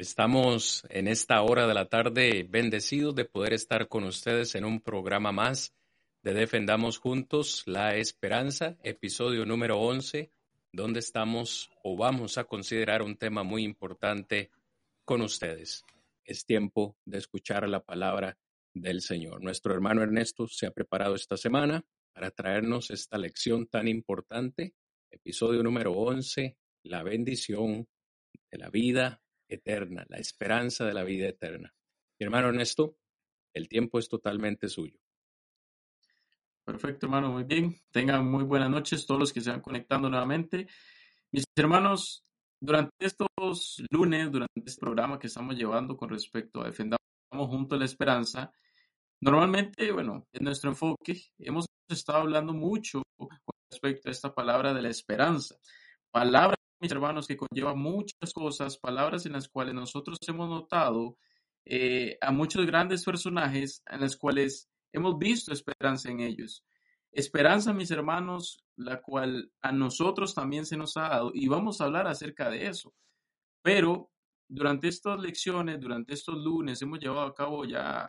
Estamos en esta hora de la tarde bendecidos de poder estar con ustedes en un programa más de Defendamos Juntos la Esperanza, episodio número 11, donde estamos o vamos a considerar un tema muy importante con ustedes. Es tiempo de escuchar la palabra del Señor. Nuestro hermano Ernesto se ha preparado esta semana para traernos esta lección tan importante, episodio número 11, la bendición de la vida eterna, la esperanza de la vida eterna. Mi hermano Ernesto, el tiempo es totalmente suyo. Perfecto, hermano, muy bien. Tengan muy buenas noches todos los que se van conectando nuevamente. Mis hermanos, durante estos lunes, durante este programa que estamos llevando con respecto a Defendamos Juntos la Esperanza, normalmente, bueno, en nuestro enfoque hemos estado hablando mucho con respecto a esta palabra de la esperanza. Palabra, mis hermanos, que conlleva muchas cosas, palabras en las cuales nosotros hemos notado eh, a muchos grandes personajes en las cuales hemos visto esperanza en ellos. Esperanza, mis hermanos, la cual a nosotros también se nos ha dado y vamos a hablar acerca de eso. Pero durante estas lecciones, durante estos lunes, hemos llevado a cabo ya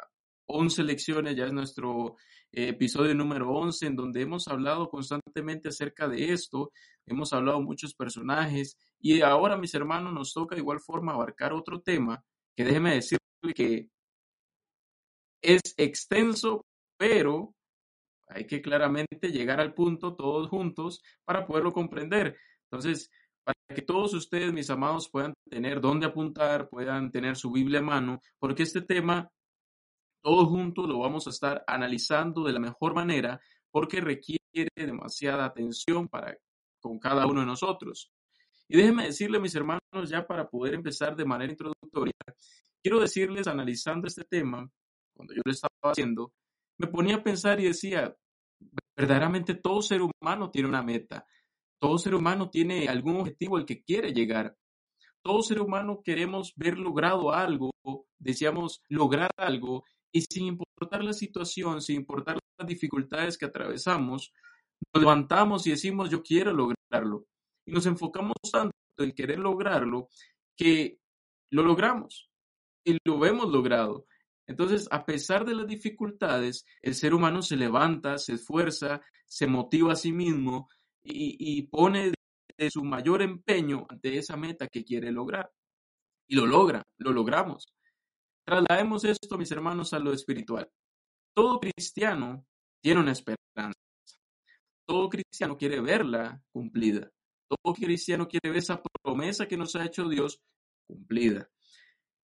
11 lecciones, ya es nuestro eh, episodio número 11, en donde hemos hablado constantemente acerca de esto, hemos hablado muchos personajes y ahora, mis hermanos, nos toca de igual forma abarcar otro tema que déjeme decirle que es extenso, pero hay que claramente llegar al punto todos juntos para poderlo comprender. Entonces, para que todos ustedes, mis amados, puedan tener dónde apuntar, puedan tener su Biblia a mano, porque este tema, todos juntos lo vamos a estar analizando de la mejor manera, porque requiere demasiada atención para con cada uno de nosotros. Y déjenme decirle, mis hermanos, ya para poder empezar de manera introductoria, quiero decirles, analizando este tema, cuando yo lo estaba haciendo, me ponía a pensar y decía, verdaderamente todo ser humano tiene una meta, todo ser humano tiene algún objetivo al que quiere llegar. Todo ser humano queremos ver logrado algo, deseamos lograr algo y sin importar la situación, sin importar las dificultades que atravesamos, nos levantamos y decimos yo quiero lograrlo. Y nos enfocamos tanto en querer lograrlo que lo logramos y lo hemos logrado. Entonces, a pesar de las dificultades, el ser humano se levanta, se esfuerza, se motiva a sí mismo y, pone su mayor empeño ante esa meta que quiere lograr. Y lo logra, lo logramos. Traslademos esto, mis hermanos, a lo espiritual. Todo cristiano tiene una esperanza. Todo cristiano quiere verla cumplida. Todo cristiano quiere ver esa promesa que nos ha hecho Dios cumplida.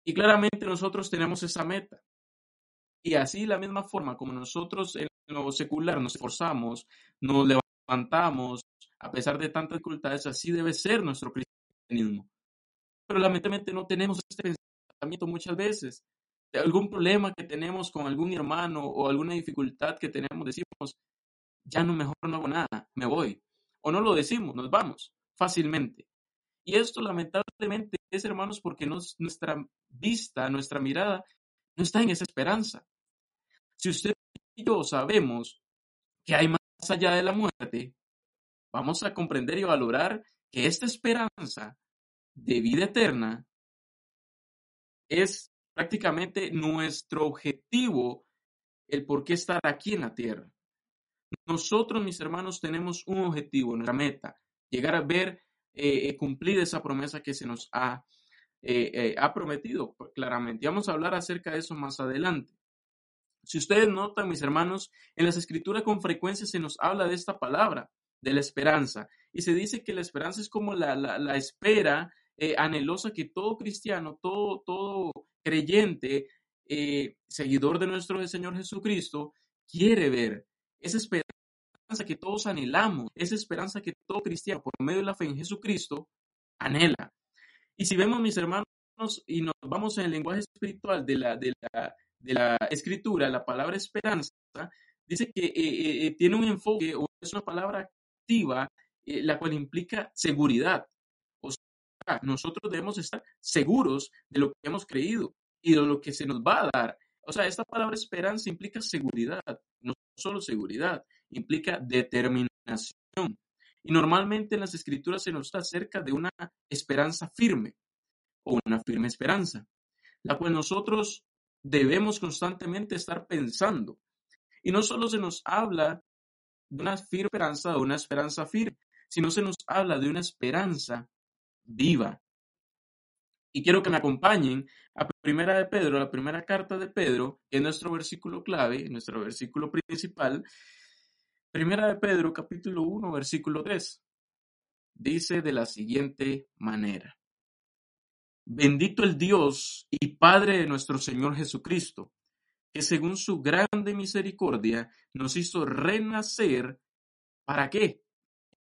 Y claramente nosotros tenemos esa meta. Y así, la misma forma como nosotros en lo secular nos esforzamos, nos levantamos, a pesar de tantas dificultades, así debe ser nuestro cristianismo. Pero lamentablemente no tenemos este muchas veces. De algún problema que tenemos con algún hermano o alguna dificultad que tenemos, decimos, ya no, mejor no hago nada, me voy. O no lo decimos, nos vamos fácilmente. Y esto lamentablemente es, hermanos, porque nuestra vista, nuestra mirada no está en esa esperanza. Si usted y yo sabemos que hay más allá de la muerte, vamos a comprender y valorar que esta esperanza de vida eterna es prácticamente nuestro objetivo, el por qué estar aquí en la tierra. Nosotros, mis hermanos, tenemos un objetivo, nuestra meta, llegar a ver eh, cumplir esa promesa que se nos ha, eh, eh, ha prometido claramente. Vamos a hablar acerca de eso más adelante. Si ustedes notan, mis hermanos, en las escrituras con frecuencia se nos habla de esta palabra, de la esperanza, y se dice que la esperanza es como la, la espera eh, anhelosa que todo cristiano, todo, todo creyente, eh, seguidor de nuestro Señor Jesucristo, quiere ver. Esa esperanza que todos anhelamos, esa esperanza que todo cristiano, por medio de la fe en Jesucristo, anhela. Y si vemos, mis hermanos, y nos vamos en el lenguaje espiritual de la, de la, de la escritura, la palabra esperanza, dice que eh, eh, tiene un enfoque o es una palabra activa, la cual implica seguridad. Nosotros debemos estar seguros de lo que hemos creído y de lo que se nos va a dar. O sea, esta palabra esperanza implica seguridad, no solo seguridad, implica determinación. Y normalmente en las escrituras se nos está acerca de una esperanza firme o una firme esperanza, la cual nosotros debemos constantemente estar pensando. Y no solo se nos habla de una firme esperanza o una esperanza firme, sino se nos habla de una esperanza viva. Y quiero que me acompañen a Primera de Pedro, la primera carta de Pedro, que es nuestro versículo clave, nuestro versículo principal. Primera de Pedro, capítulo 1, versículo 3. Dice de la siguiente manera. Bendito el Dios y Padre de nuestro Señor Jesucristo, que según su grande misericordia nos hizo renacer. ¿Para qué?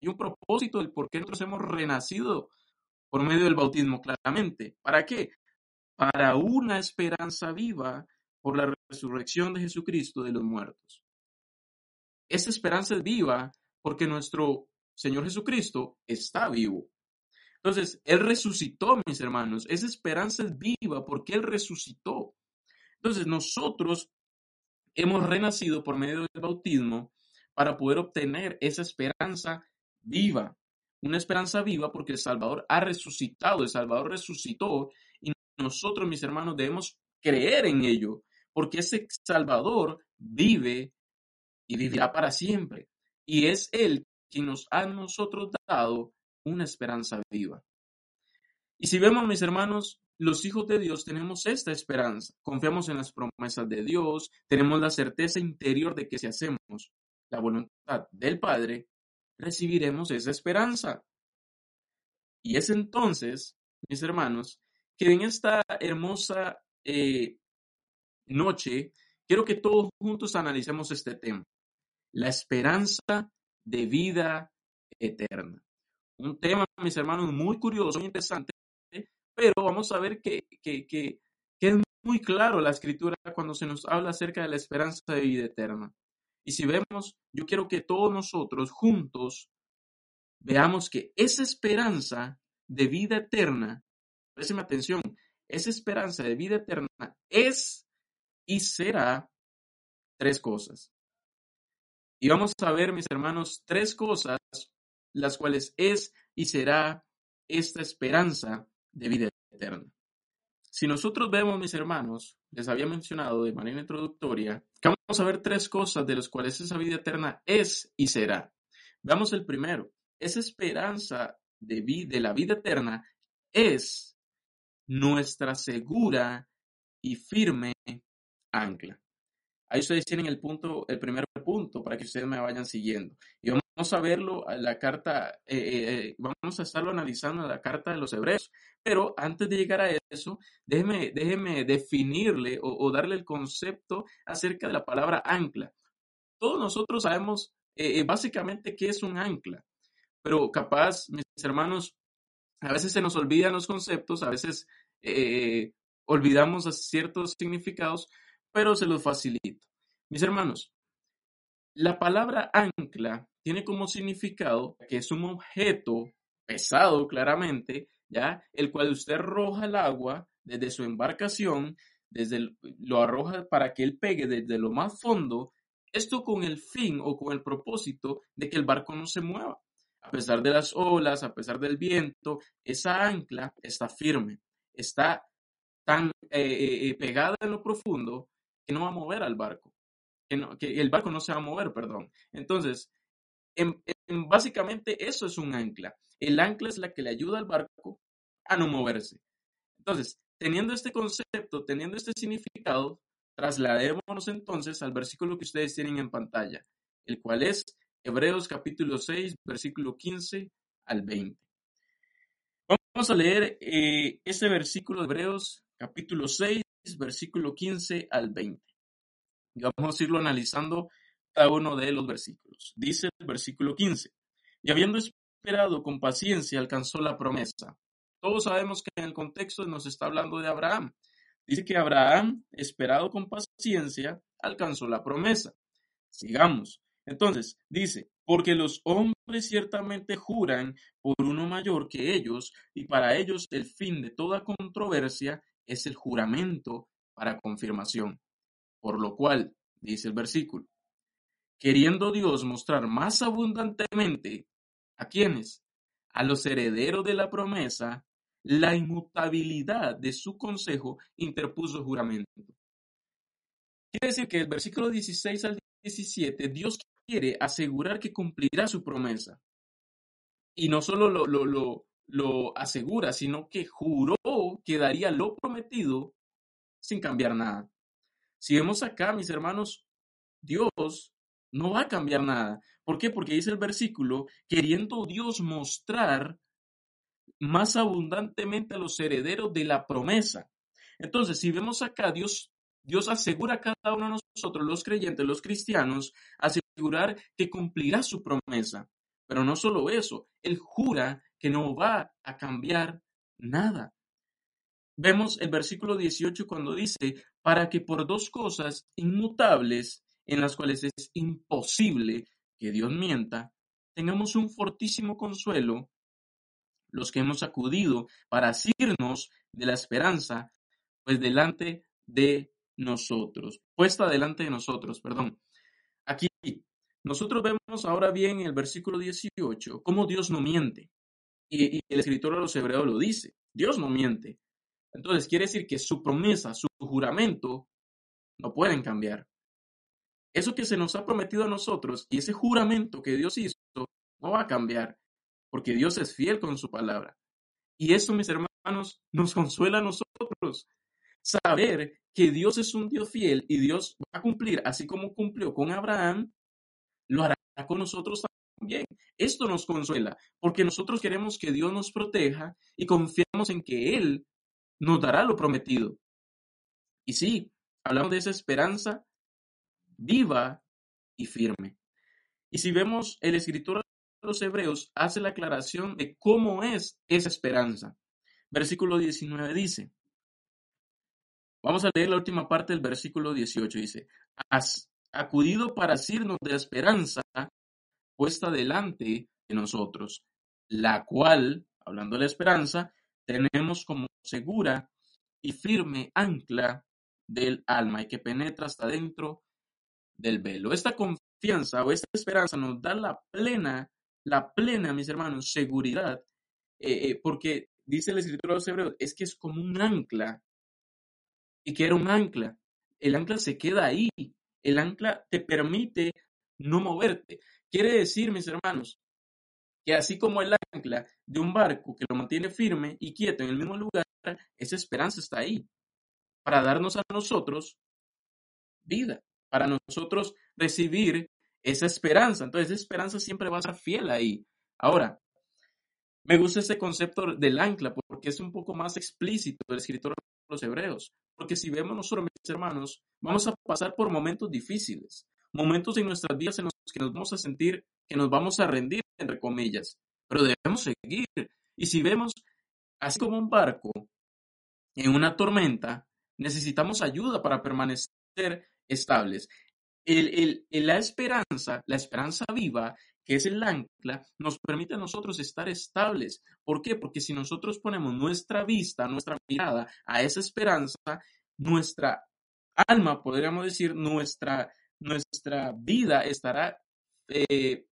Y un propósito del por qué nosotros hemos renacido por medio del bautismo, claramente. ¿Para qué? Para una esperanza viva por la resurrección de Jesucristo de los muertos. Esa esperanza es viva porque nuestro Señor Jesucristo está vivo. Entonces, Él resucitó, mis hermanos. Esa esperanza es viva porque Él resucitó. Entonces, nosotros hemos renacido por medio del bautismo para poder obtener esa esperanza viva. Una esperanza viva porque el Salvador ha resucitado, el Salvador resucitó y nosotros, mis hermanos, debemos creer en ello, porque ese Salvador vive y vivirá para siempre. Y es Él quien nos ha nosotros dado una esperanza viva. Y si vemos, mis hermanos, los hijos de Dios tenemos esta esperanza, confiamos en las promesas de Dios, tenemos la certeza interior de que si hacemos la voluntad del Padre, recibiremos esa esperanza. Y es entonces, mis hermanos, que en esta hermosa eh, noche quiero que todos juntos analicemos este tema, la esperanza de vida eterna. Un tema, mis hermanos, muy curioso, muy interesante, pero vamos a ver que, que, es muy claro la escritura cuando se nos habla acerca de la esperanza de vida eterna. Y si vemos, yo quiero que todos nosotros juntos veamos que esa esperanza de vida eterna, présteme atención, esa esperanza de vida eterna es y será tres cosas. Y vamos a ver, mis hermanos, tres cosas, las cuales es y será esta esperanza de vida eterna. Si nosotros vemos, mis hermanos, les había mencionado de manera introductoria, que vamos a ver tres cosas de las cuales esa vida eterna es y será. Veamos el primero. Esa esperanza de, de la vida eterna es nuestra segura y firme ancla. Ahí ustedes tienen el punto, el primer punto para que ustedes me vayan siguiendo. A verlo, la carta, eh, eh, eh, vamos a estarlo analizando en la carta de los hebreos. Pero antes de llegar a eso, déjeme, déjeme definirle o, darle el concepto acerca de la palabra ancla. Todos nosotros sabemos básicamente qué es un ancla, pero capaz, mis hermanos, a veces se nos olvidan los conceptos, a veces olvidamos ciertos significados, pero se los facilito. Mis hermanos, la palabra ancla tiene como significado que es un objeto pesado claramente, ¿ya? El cual usted arroja al agua desde su embarcación, desde lo arroja para que él pegue desde lo más fondo, esto con el fin o con el propósito de que el barco no se mueva. A pesar de las olas, a pesar del viento, esa ancla está firme, está tan eh, eh, eh, pegada en lo profundo que no va a mover al barco, que, el barco no se va a mover, perdón. Entonces, en, básicamente eso es un ancla. El ancla es la que le ayuda al barco a no moverse. Entonces, teniendo este concepto, teniendo este significado, trasladémonos entonces al versículo que ustedes tienen en pantalla, el cual es Hebreos capítulo 6, versículo 15 al 20. Vamos a leer eh, ese versículo de Hebreos capítulo 6, versículo 15 al 20. Vamos a irlo analizando cada uno de los versículos. Dice el versículo 15, y habiendo esperado con paciencia alcanzó la promesa. Todos sabemos que en el contexto nos está hablando de Abraham. Dice que Abraham, esperado con paciencia, alcanzó la promesa. Sigamos. Entonces, dice, porque los hombres ciertamente juran por uno mayor que ellos, y para ellos el fin de toda controversia es el juramento para confirmación. Por lo cual, dice el versículo, queriendo Dios mostrar más abundantemente a quienes, a los herederos de la promesa, la inmutabilidad de su consejo, interpuso juramento. Quiere decir que el versículo 16 al 17, Dios quiere asegurar que cumplirá su promesa. Y no solo lo, lo, lo, lo asegura, sino que juró que daría lo prometido sin cambiar nada. Si vemos acá, mis hermanos, Dios no va a cambiar nada. ¿Por qué? Porque dice el versículo, queriendo Dios mostrar más abundantemente a los herederos de la promesa. Entonces, si vemos acá, Dios, Dios asegura a cada uno de nosotros, los creyentes, los cristianos, asegurar que cumplirá su promesa. Pero no solo eso, Él jura que no va a cambiar nada. Vemos el versículo 18 cuando dice, para que por dos cosas inmutables, en las cuales es imposible que Dios mienta, tengamos un fortísimo consuelo, los que hemos acudido para asirnos de la esperanza, pues delante de nosotros, puesta delante de nosotros, perdón. Aquí, nosotros vemos ahora bien en el versículo 18 cómo Dios no miente. Y, y el escritor de los hebreos lo dice, Dios no miente. Entonces quiere decir que su promesa, su juramento, no pueden cambiar. Eso que se nos ha prometido a nosotros y ese juramento que Dios hizo no va a cambiar, porque Dios es fiel con su palabra. Y eso, mis hermanos, nos consuela a nosotros. Saber que Dios es un Dios fiel y Dios va a cumplir, así como cumplió con Abraham, lo hará con nosotros también. Esto nos consuela, porque nosotros queremos que Dios nos proteja y confiamos en que Él nos dará lo prometido. Y sí, hablamos de esa esperanza viva y firme. Y si vemos, el escritor de los Hebreos hace la aclaración de cómo es esa esperanza. Versículo 19 dice, vamos a leer la última parte del versículo 18, dice, has acudido para asirnos de la esperanza puesta delante de nosotros, la cual, hablando de la esperanza, tenemos como segura y firme ancla del alma y que penetra hasta dentro del velo. Esta confianza o esta esperanza nos da la plena, la plena, mis hermanos, seguridad, eh, eh, porque dice el escritor de los hebreos, es que es como un ancla. ¿Y que era un ancla? El ancla se queda ahí. El ancla te permite no moverte. Quiere decir, mis hermanos, que así como el ancla de un barco que lo mantiene firme y quieto en el mismo lugar, esa esperanza está ahí para darnos a nosotros vida, para nosotros recibir esa esperanza. Entonces, esa esperanza siempre va a ser fiel ahí. Ahora, me gusta ese concepto del ancla porque es un poco más explícito del escritor de los hebreos. Porque si vemos nosotros, mis hermanos, vamos a pasar por momentos difíciles, momentos en nuestras vidas en los que nos vamos a sentir que nos vamos a rendir, entre comillas, pero debemos seguir. Y si vemos, así como un barco en una tormenta, necesitamos ayuda para permanecer estables. El, la esperanza, la esperanza viva, que es el ancla, nos permite a nosotros estar estables. ¿Por qué? Porque si nosotros ponemos nuestra vista, nuestra mirada a esa esperanza, nuestra alma, podríamos decir, nuestra, nuestra vida estará eh,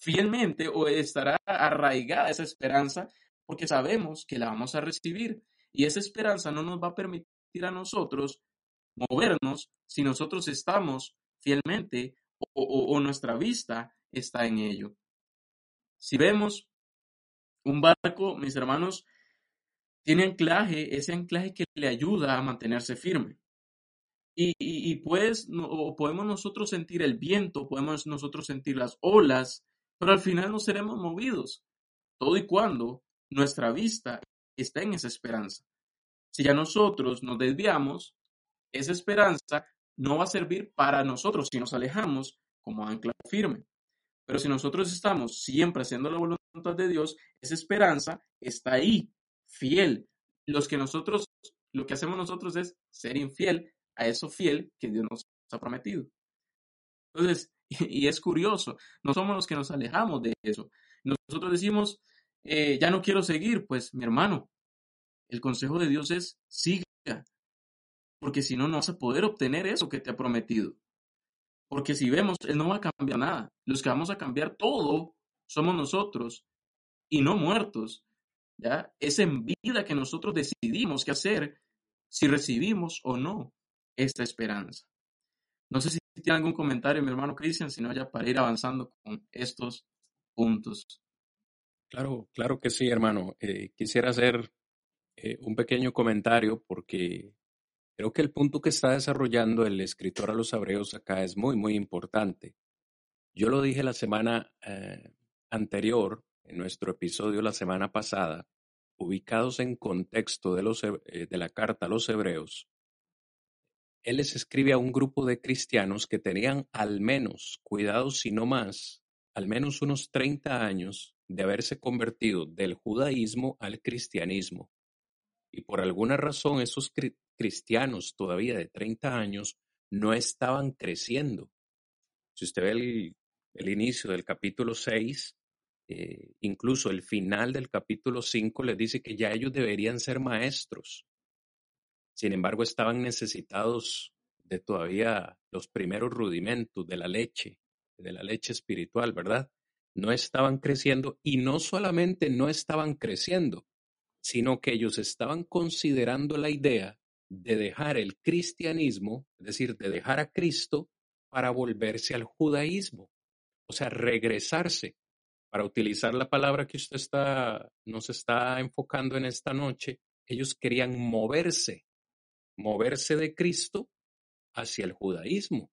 fielmente o estará arraigada esa esperanza porque sabemos que la vamos a recibir. Y esa esperanza no nos va a permitir a nosotros movernos si nosotros estamos fielmente o, nuestra vista está en ello. Si vemos un barco, mis hermanos, tiene anclaje, ese anclaje que le ayuda a mantenerse firme. Y, y, pues no, podemos nosotros sentir el viento, podemos nosotros sentir las olas, pero al final no seremos movidos, todo y cuando nuestra vista está en esa esperanza. Si ya nosotros nos desviamos, esa esperanza no va a servir para nosotros si nos alejamos como ancla firme. Pero si nosotros estamos siempre haciendo la voluntad de Dios, esa esperanza está ahí fiel. Los que nosotros, lo que hacemos nosotros es ser infiel a eso fiel que Dios nos ha prometido. Entonces, y, es curioso, no somos los que nos alejamos de eso. Nosotros decimos, eh, ya no quiero seguir, pues mi hermano, el consejo de Dios es siga, porque si no, no vas a poder obtener eso que te ha prometido. Porque si vemos, Él no va a cambiar nada. Los que vamos a cambiar todo somos nosotros y no muertos. ¿ya? Es en vida que nosotros decidimos qué hacer si recibimos o no esta esperanza. No sé si tiene algún comentario, mi hermano Cristian, sino ya para ir avanzando con estos puntos. Claro, claro que sí, hermano. Eh, quisiera hacer eh, un pequeño comentario porque creo que el punto que está desarrollando el escritor a los hebreos acá es muy, muy importante. Yo lo dije la semana eh, anterior, en nuestro episodio la semana pasada, ubicados en contexto de, los, de la carta a los hebreos, él les escribe a un grupo de cristianos que tenían al menos, cuidado si no más, al menos unos 30 años de haberse convertido del judaísmo al cristianismo. Y por alguna razón esos cristianos todavía de 30 años no estaban creciendo. Si usted ve el, inicio del capítulo 6, eh, incluso el final del capítulo 5 les dice que ya ellos deberían ser maestros. Sin embargo, estaban necesitados de todavía los primeros rudimentos de la leche, de la leche espiritual, ¿verdad? No estaban creciendo y no solamente no estaban creciendo, sino que ellos estaban considerando la idea de dejar el cristianismo, es decir, de dejar a Cristo para volverse al judaísmo, o sea, regresarse, para utilizar la palabra que usted está, nos está enfocando en esta noche, ellos querían moverse moverse de Cristo hacia el judaísmo.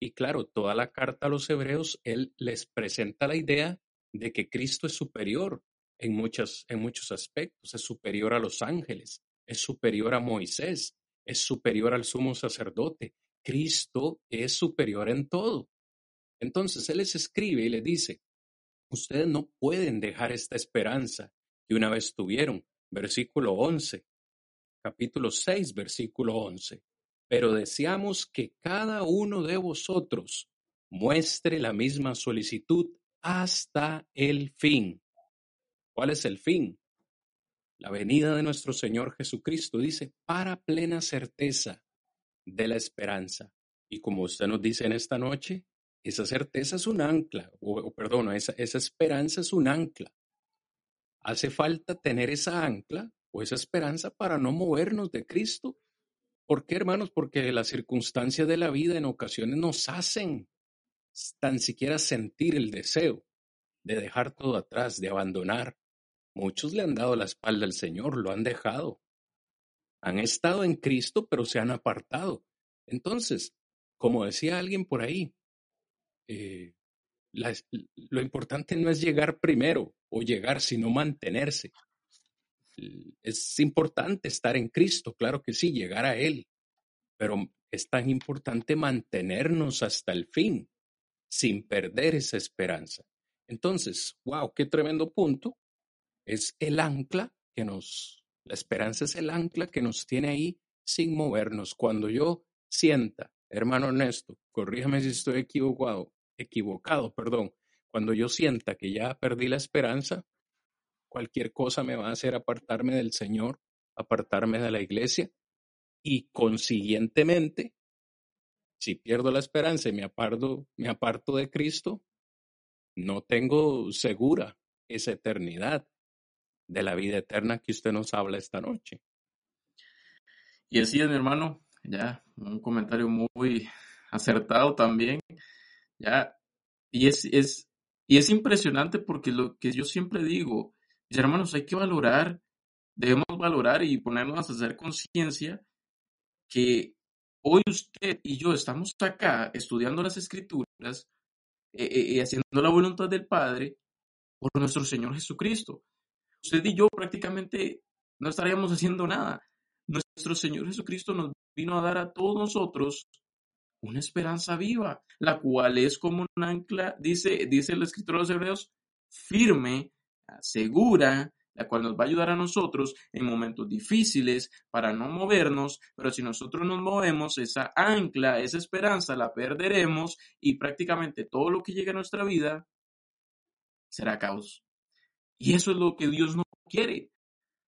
Y claro, toda la carta a los hebreos, él les presenta la idea de que Cristo es superior en, muchas, en muchos aspectos, es superior a los ángeles, es superior a Moisés, es superior al sumo sacerdote. Cristo es superior en todo. Entonces Él les escribe y les dice, ustedes no pueden dejar esta esperanza que una vez tuvieron. Versículo 11 capítulo 6, versículo 11. Pero deseamos que cada uno de vosotros muestre la misma solicitud hasta el fin. ¿Cuál es el fin? La venida de nuestro Señor Jesucristo dice, para plena certeza de la esperanza. Y como usted nos dice en esta noche, esa certeza es un ancla, o, perdón, esa, esa esperanza es un ancla. Hace falta tener esa ancla o esa esperanza para no movernos de Cristo. ¿Por qué, hermanos? Porque las circunstancias de la vida en ocasiones nos hacen tan siquiera sentir el deseo de dejar todo atrás, de abandonar. Muchos le han dado la espalda al Señor, lo han dejado. Han estado en Cristo, pero se han apartado. Entonces, como decía alguien por ahí, eh, lo importante no es llegar primero o llegar, sino mantenerse es importante estar en Cristo, claro que sí, llegar a Él, pero es tan importante mantenernos hasta el fin, sin perder esa esperanza. Entonces, wow, qué tremendo punto. Es el ancla que nos, la esperanza es el ancla que nos tiene ahí sin movernos. Cuando yo sienta, hermano Ernesto, corríjame si estoy equivocado, equivocado, perdón, cuando yo sienta que ya perdí la esperanza, cualquier cosa me va a hacer apartarme del Señor, apartarme de la iglesia y consiguientemente, si pierdo la esperanza y me aparto, me aparto de Cristo, no tengo segura esa eternidad de la vida eterna que usted nos habla esta noche. Y así es, mi hermano, ya un comentario muy acertado también, ya, y es, es, y es impresionante porque lo que yo siempre digo, hermanos, hay que valorar, debemos valorar y ponernos a hacer conciencia que hoy usted y yo estamos acá estudiando las escrituras y eh, eh, eh, haciendo la voluntad del Padre por nuestro Señor Jesucristo. Usted y yo prácticamente no estaríamos haciendo nada. Nuestro Señor Jesucristo nos vino a dar a todos nosotros una esperanza viva, la cual es como un ancla, dice, dice el escritor de los Hebreos, firme segura la cual nos va a ayudar a nosotros en momentos difíciles para no movernos, pero si nosotros nos movemos, esa ancla, esa esperanza la perderemos y prácticamente todo lo que llegue a nuestra vida será caos. Y eso es lo que Dios no quiere.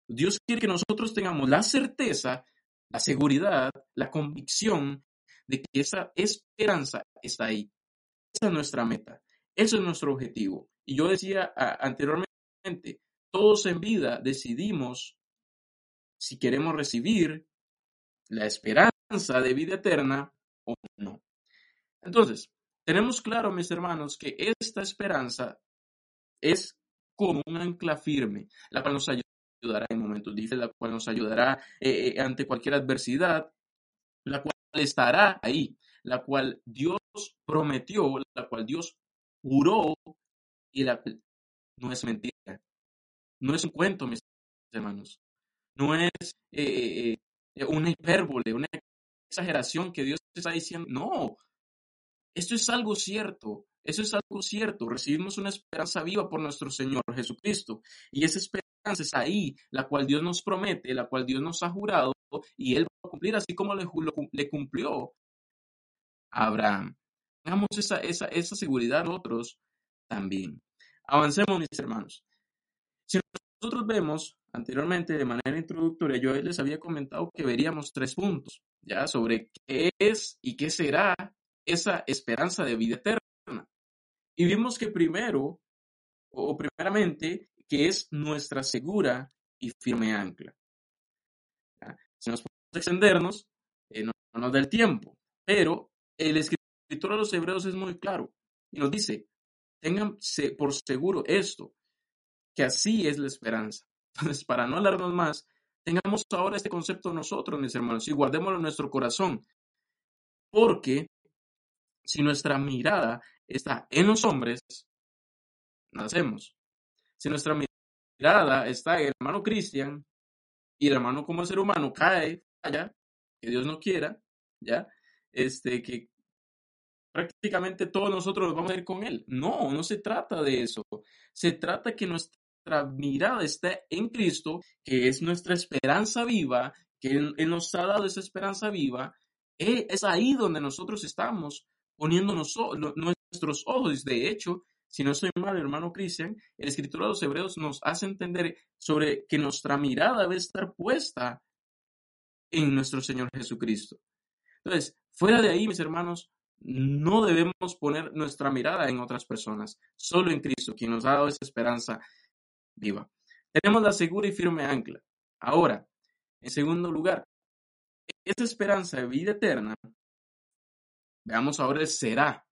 Dios quiere que nosotros tengamos la certeza, la seguridad, la convicción de que esa esperanza está ahí. Esa es nuestra meta. Ese es nuestro objetivo. Y yo decía anteriormente, todos en vida decidimos si queremos recibir la esperanza de vida eterna o no. Entonces, tenemos claro, mis hermanos, que esta esperanza es como un ancla firme, la cual nos ayudará en momentos difíciles, la cual nos ayudará eh, eh, ante cualquier adversidad, la cual estará ahí, la cual Dios prometió, la cual Dios juró y la no es mentira. No es un cuento, mis hermanos. No es eh, una hipérbole, una exageración que Dios está diciendo. No, esto es algo cierto. Eso es algo cierto. Recibimos una esperanza viva por nuestro Señor Jesucristo. Y esa esperanza es ahí, la cual Dios nos promete, la cual Dios nos ha jurado, y Él va a cumplir así como le, le cumplió a Abraham. Tengamos esa, esa, esa seguridad nosotros también. Avancemos, mis hermanos. Si nosotros vemos anteriormente de manera introductoria, yo les había comentado que veríamos tres puntos, ya, sobre qué es y qué será esa esperanza de vida eterna. Y vimos que primero, o primeramente, que es nuestra segura y firme ancla. Si nos podemos extendernos, eh, no, nos da el tiempo, pero el escritor de los hebreos es muy claro y nos dice, tengan por seguro esto, que así es la esperanza. Entonces, para no alargarnos más, tengamos ahora este concepto nosotros, mis hermanos, y guardémoslo en nuestro corazón, porque si nuestra mirada está en los hombres, nacemos. Si nuestra mirada está en el hermano Cristian y el hermano como ser humano cae, falla, que Dios no quiera, ¿ya? Este, que prácticamente todos nosotros vamos a ir con Él. No, no se trata de eso. Se trata que nuestra mirada esté en Cristo, que es nuestra esperanza viva, que Él, nos ha dado esa esperanza viva. E, es ahí donde nosotros estamos poniéndonos nuestros ojos. De hecho, si no soy mal, hermano Cristian, el escritor de los Hebreos nos hace entender sobre que nuestra mirada debe estar puesta en nuestro Señor Jesucristo. Entonces, fuera de ahí, mis hermanos, no debemos poner nuestra mirada en otras personas, solo en Cristo, quien nos ha dado esa esperanza viva. Tenemos la segura y firme ancla. Ahora, en segundo lugar, esa esperanza de vida eterna Veamos ahora el será.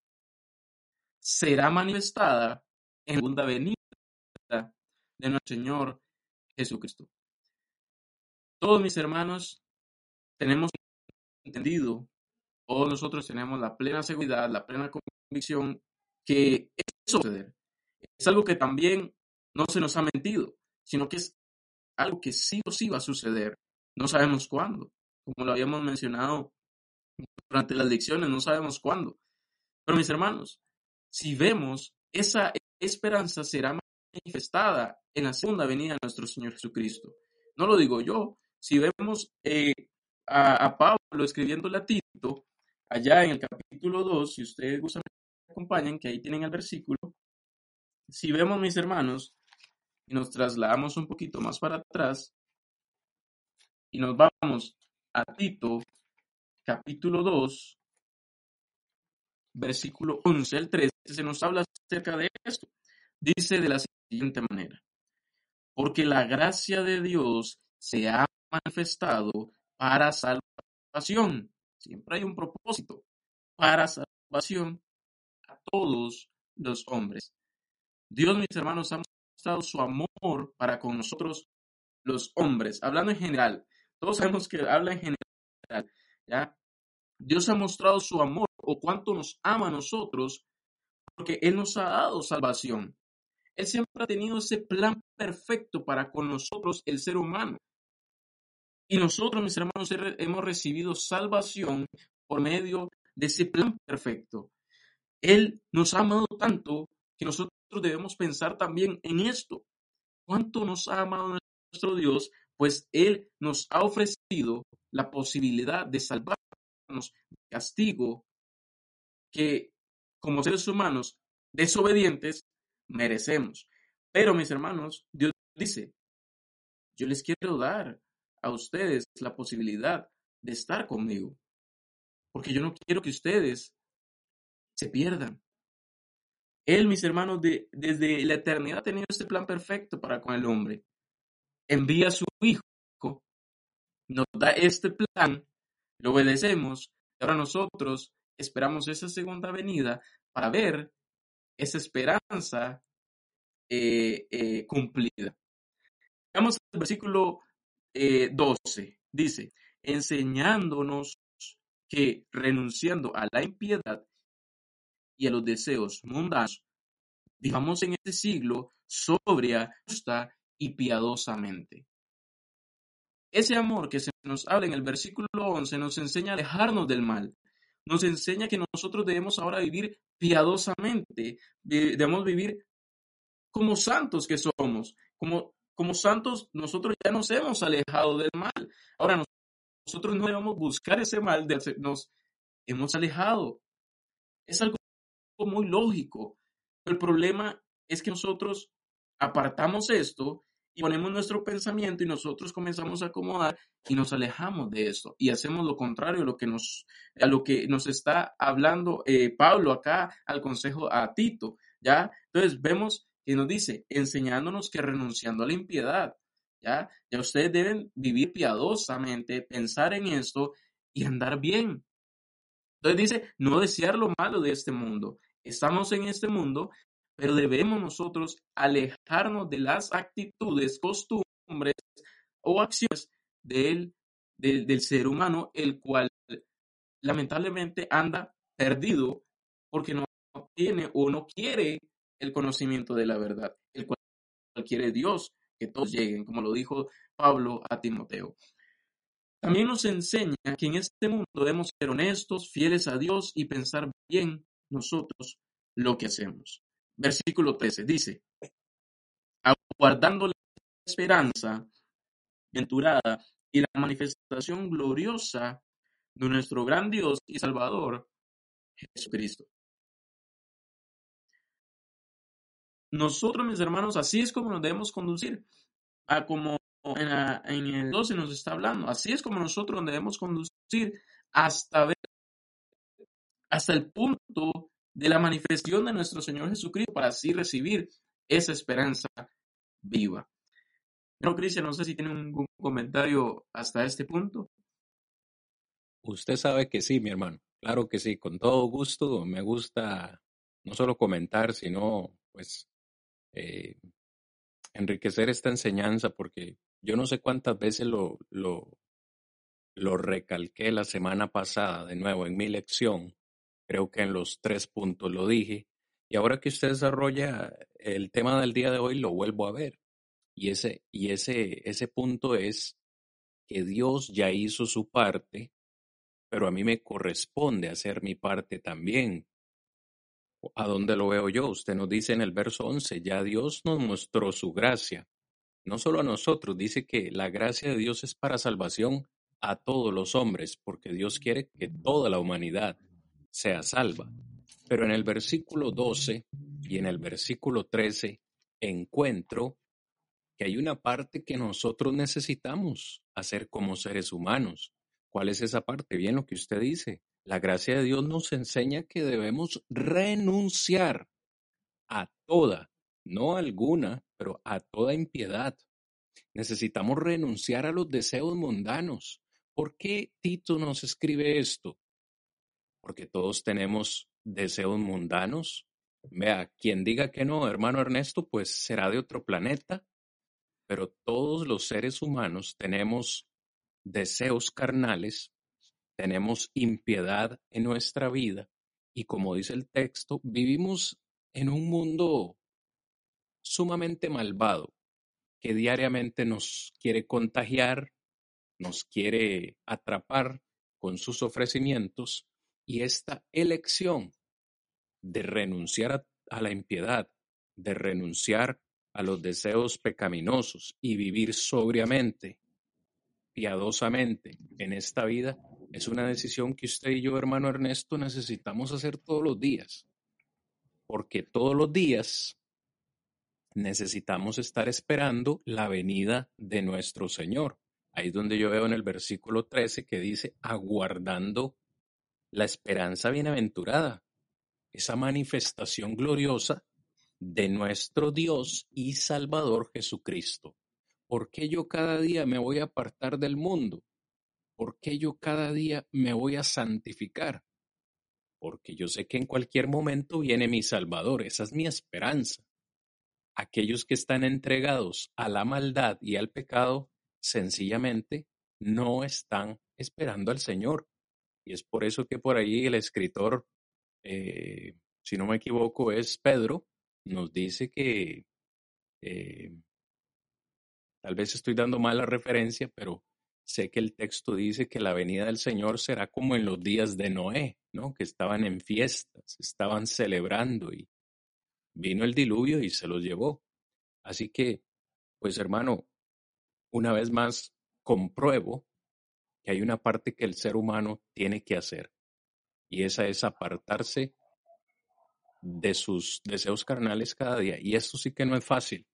Será manifestada en la segunda venida de nuestro Señor Jesucristo. Todos mis hermanos tenemos entendido, todos nosotros tenemos la plena seguridad, la plena convicción que eso suceder. Es algo que también no se nos ha mentido, sino que es algo que sí o sí va a suceder. No sabemos cuándo, como lo habíamos mencionado durante las lecciones, no sabemos cuándo. Pero mis hermanos, si vemos, esa esperanza será manifestada en la segunda venida de nuestro Señor Jesucristo. No lo digo yo, si vemos eh, a, Pablo escribiendo a Tito, allá en el capítulo 2, si ustedes gustan, acompañen, que ahí tienen el versículo. Si vemos, mis hermanos, y nos trasladamos un poquito más para atrás, y nos vamos a Tito, capítulo 2, versículo 11 al 13, se nos habla acerca de esto. Dice de la siguiente manera, porque la gracia de Dios se ha manifestado para salvación. Siempre hay un propósito para salvación a todos los hombres. Dios, mis hermanos, ha mostrado su amor para con nosotros los hombres, hablando en general. Todos sabemos que habla en general, ¿ya? Dios ha mostrado su amor o cuánto nos ama a nosotros porque Él nos ha dado salvación. Él siempre ha tenido ese plan perfecto para con nosotros, el ser humano. Y nosotros, mis hermanos, hemos recibido salvación por medio de ese plan perfecto. Él nos ha amado tanto que nosotros debemos pensar también en esto. cuánto nos ha amado nuestro Dios, pues Él nos ha ofrecido la posibilidad de salvarnos del castigo que como seres humanos desobedientes merecemos. Pero mis hermanos, Dios dice, yo les quiero dar a ustedes la posibilidad de estar conmigo, porque yo no quiero que ustedes se pierdan. Él, mis hermanos, de, desde la eternidad ha tenido este plan perfecto para con el hombre. Envía a su Hijo, nos da este plan, lo obedecemos, y ahora nosotros esperamos esa segunda venida para ver esa esperanza eh, eh, cumplida. Veamos el versículo 12. Eh, Dice, enseñándonos que renunciando a la impiedad y a los deseos mundanos, vivamos en este siglo sobria, justa y piadosamente. Ese amor que se nos habla en el versículo 11 nos enseña a alejarnos del mal, nos enseña que nosotros debemos ahora vivir piadosamente, debemos vivir como santos que somos, como, como santos nosotros ya nos hemos alejado del mal. Ahora nosotros no debemos buscar ese mal, de nos hemos alejado. Es algo muy lógico. el problema es que nosotros apartamos esto y ponemos nuestro pensamiento y nosotros comenzamos a acomodar y nos alejamos de esto y hacemos lo contrario a lo que nos, a lo que nos está hablando eh, Pablo acá al consejo a Tito, ¿ya? Entonces vemos que nos dice, enseñándonos que renunciando a la impiedad, ¿ya? Ya ustedes deben vivir piadosamente, pensar en esto y andar bien. Entonces dice, no desear lo malo de este mundo. Estamos en este mundo, pero debemos nosotros alejarnos de las actitudes, costumbres o acciones del, del, ser humano, el cual lamentablemente anda perdido porque no tiene o no quiere el conocimiento de la verdad, el cual quiere Dios que todos lleguen, como lo dijo Pablo a Timoteo. También nos enseña que en este mundo debemos ser honestos, fieles a Dios y pensar bien nosotros lo que hacemos versículo 13, dice, aguardando la esperanza venturada y la manifestación gloriosa de nuestro gran Dios y Salvador, Jesucristo. Nosotros, mis hermanos, así es como nos debemos conducir, a como en, en el 12 nos está hablando, así es como nosotros nos debemos conducir hasta ver, hasta el punto de la manifestación de nuestro Señor Jesucristo para así recibir esa esperanza viva. No, Cristian, no sé si tiene un comentario hasta este punto. Usted sabe que sí, mi hermano. Claro que sí, con todo gusto. Me gusta no solo comentar, sino pues eh, enriquecer esta enseñanza, porque yo no sé cuántas veces lo, lo, lo recalqué la semana pasada de nuevo en mi lección, Creo que en los tres puntos lo dije. Y ahora que usted desarrolla el tema del día de hoy, lo vuelvo a ver. Y ese, y ese, ese punto es que Dios ya hizo su parte, pero a mí me corresponde hacer mi parte también. ¿A dónde lo veo yo? Usted nos dice en el verso 11, ya Dios nos mostró su gracia. No solo a nosotros, dice que la gracia de Dios es para salvación a todos los hombres, porque Dios quiere que toda la humanidad sea salva. Pero en el versículo 12 y en el versículo 13 encuentro que hay una parte que nosotros necesitamos hacer como seres humanos. ¿Cuál es esa parte? Bien lo que usted dice. La gracia de Dios nos enseña que debemos renunciar a toda, no alguna, pero a toda impiedad. Necesitamos renunciar a los deseos mundanos. ¿Por qué Tito nos escribe esto? Porque todos tenemos deseos mundanos. Vea, quien diga que no, hermano Ernesto, pues será de otro planeta, pero todos los seres humanos tenemos deseos carnales, tenemos impiedad en nuestra vida y como dice el texto, vivimos en un mundo sumamente malvado que diariamente nos quiere contagiar, nos quiere atrapar con sus ofrecimientos y esta elección de renunciar a, la impiedad, de renunciar a los deseos pecaminosos y vivir sobriamente, piadosamente en esta vida, es una decisión que usted y yo, hermano Ernesto, necesitamos hacer todos los días, porque todos los días necesitamos estar esperando la venida de nuestro Señor. Ahí es donde yo veo en el versículo 13 que dice, aguardando la esperanza bienaventurada, esa manifestación gloriosa de nuestro Dios y Salvador Jesucristo. ¿Por qué yo cada día me voy a apartar del mundo? ¿Por qué yo cada día me voy a santificar? Porque yo sé que en cualquier momento viene mi Salvador, esa es mi esperanza. Aquellos que están entregados a la maldad y al pecado, sencillamente no están esperando al Señor. Y es por eso que por ahí el escritor, eh, si no me equivoco, es Pedro, nos dice que eh, tal vez estoy dando mala referencia, pero sé que el texto dice que la venida del Señor será como en los días de Noé, ¿no? Que estaban en fiestas, estaban celebrando y vino el diluvio y se los llevó. Así que, pues hermano, una vez más compruebo que hay una parte que el ser humano tiene que hacer y esa es apartarse de sus deseos carnales cada día. Y esto sí que no es fácil,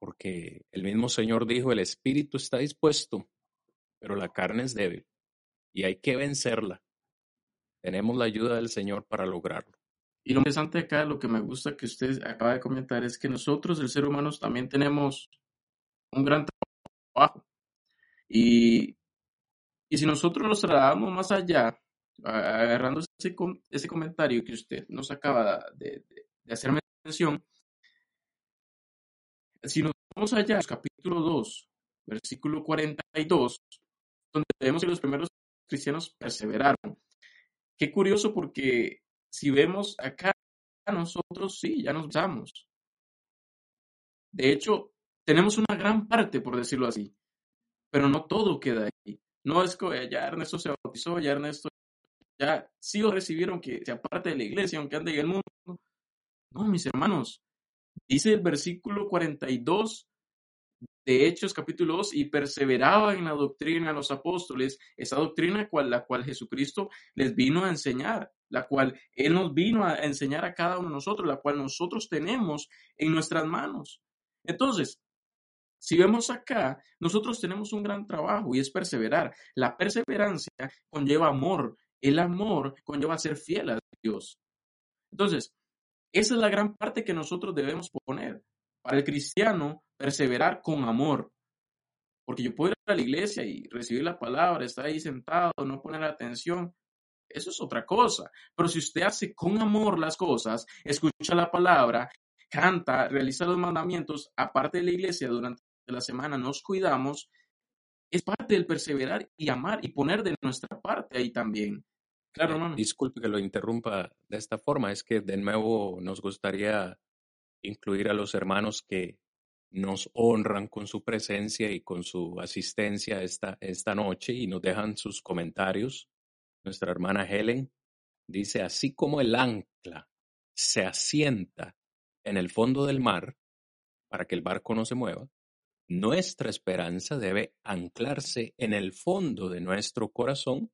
porque el mismo Señor dijo, el espíritu está dispuesto, pero la carne es débil y hay que vencerla. Tenemos la ayuda del Señor para lograrlo. Y lo interesante acá, lo que me gusta que usted acaba de comentar, es que nosotros, el ser humano, también tenemos un gran trabajo. Y, y si nosotros nos trasladamos más allá, agarrando ese, ese comentario que usted nos acaba de, hacer mención, si nos vamos allá, capítulo 2, versículo 42, donde vemos que los primeros cristianos perseveraron. Qué curioso porque si vemos acá, nosotros sí, ya nos vamos. De hecho, tenemos una gran parte, por decirlo así, pero no todo queda ahí. No es que ya Ernesto se bautizó, ya Ernesto ya sí o recibieron que se aparte de la iglesia, aunque ande en el mundo. No, mis hermanos, dice el versículo 42 de Hechos capítulo 2, y perseveraban en la doctrina de los apóstoles, esa doctrina cual, la cual Jesucristo les vino a enseñar, la cual Él nos vino a enseñar a cada uno de nosotros, la cual nosotros tenemos en nuestras manos. Entonces, si vemos acá, nosotros tenemos un gran trabajo y es perseverar. La perseverancia conlleva amor, el amor conlleva ser fiel a Dios. Entonces, esa es la gran parte que nosotros debemos poner. Para el cristiano, perseverar con amor. Porque yo puedo ir a la iglesia y recibir la palabra, estar ahí sentado, no poner atención. Eso es otra cosa. Pero si usted hace con amor las cosas, escucha la palabra, canta, realiza los mandamientos, aparte de la iglesia durante la semana, nos cuidamos, es parte del perseverar y amar y poner de nuestra parte ahí también. Claro, hermano. Disculpe que lo interrumpa de esta forma, es que de nuevo nos gustaría incluir a los hermanos que nos honran con su presencia y con su asistencia esta, esta noche y nos dejan sus comentarios. Nuestra hermana Helen dice, así como el ancla se asienta en el fondo del mar para que el barco no se mueva, nuestra esperanza debe anclarse en el fondo de nuestro corazón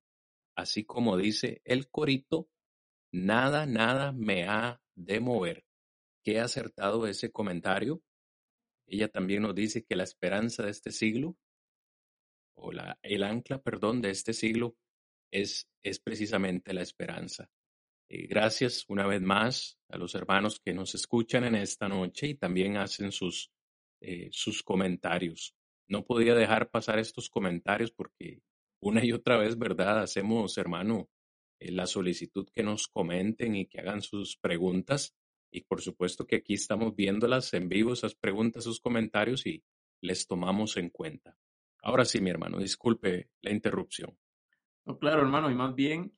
así como dice el corito, nada, nada me ha de mover. Qué acertado ese comentario. Ella también nos dice que la esperanza de este siglo, o el ancla, perdón, de este siglo, es, es precisamente la esperanza. Eh, gracias una vez más a los hermanos que nos escuchan en esta noche y también hacen sus, eh, sus comentarios. No podía dejar pasar estos comentarios porque una y otra vez, ¿verdad? Hacemos, hermano, eh, la solicitud que nos comenten y que hagan sus preguntas. Y por supuesto que aquí estamos viéndolas en vivo, esas preguntas, sus comentarios y les tomamos en cuenta. Ahora sí, mi hermano, disculpe la interrupción. No, claro, hermano, y más bien,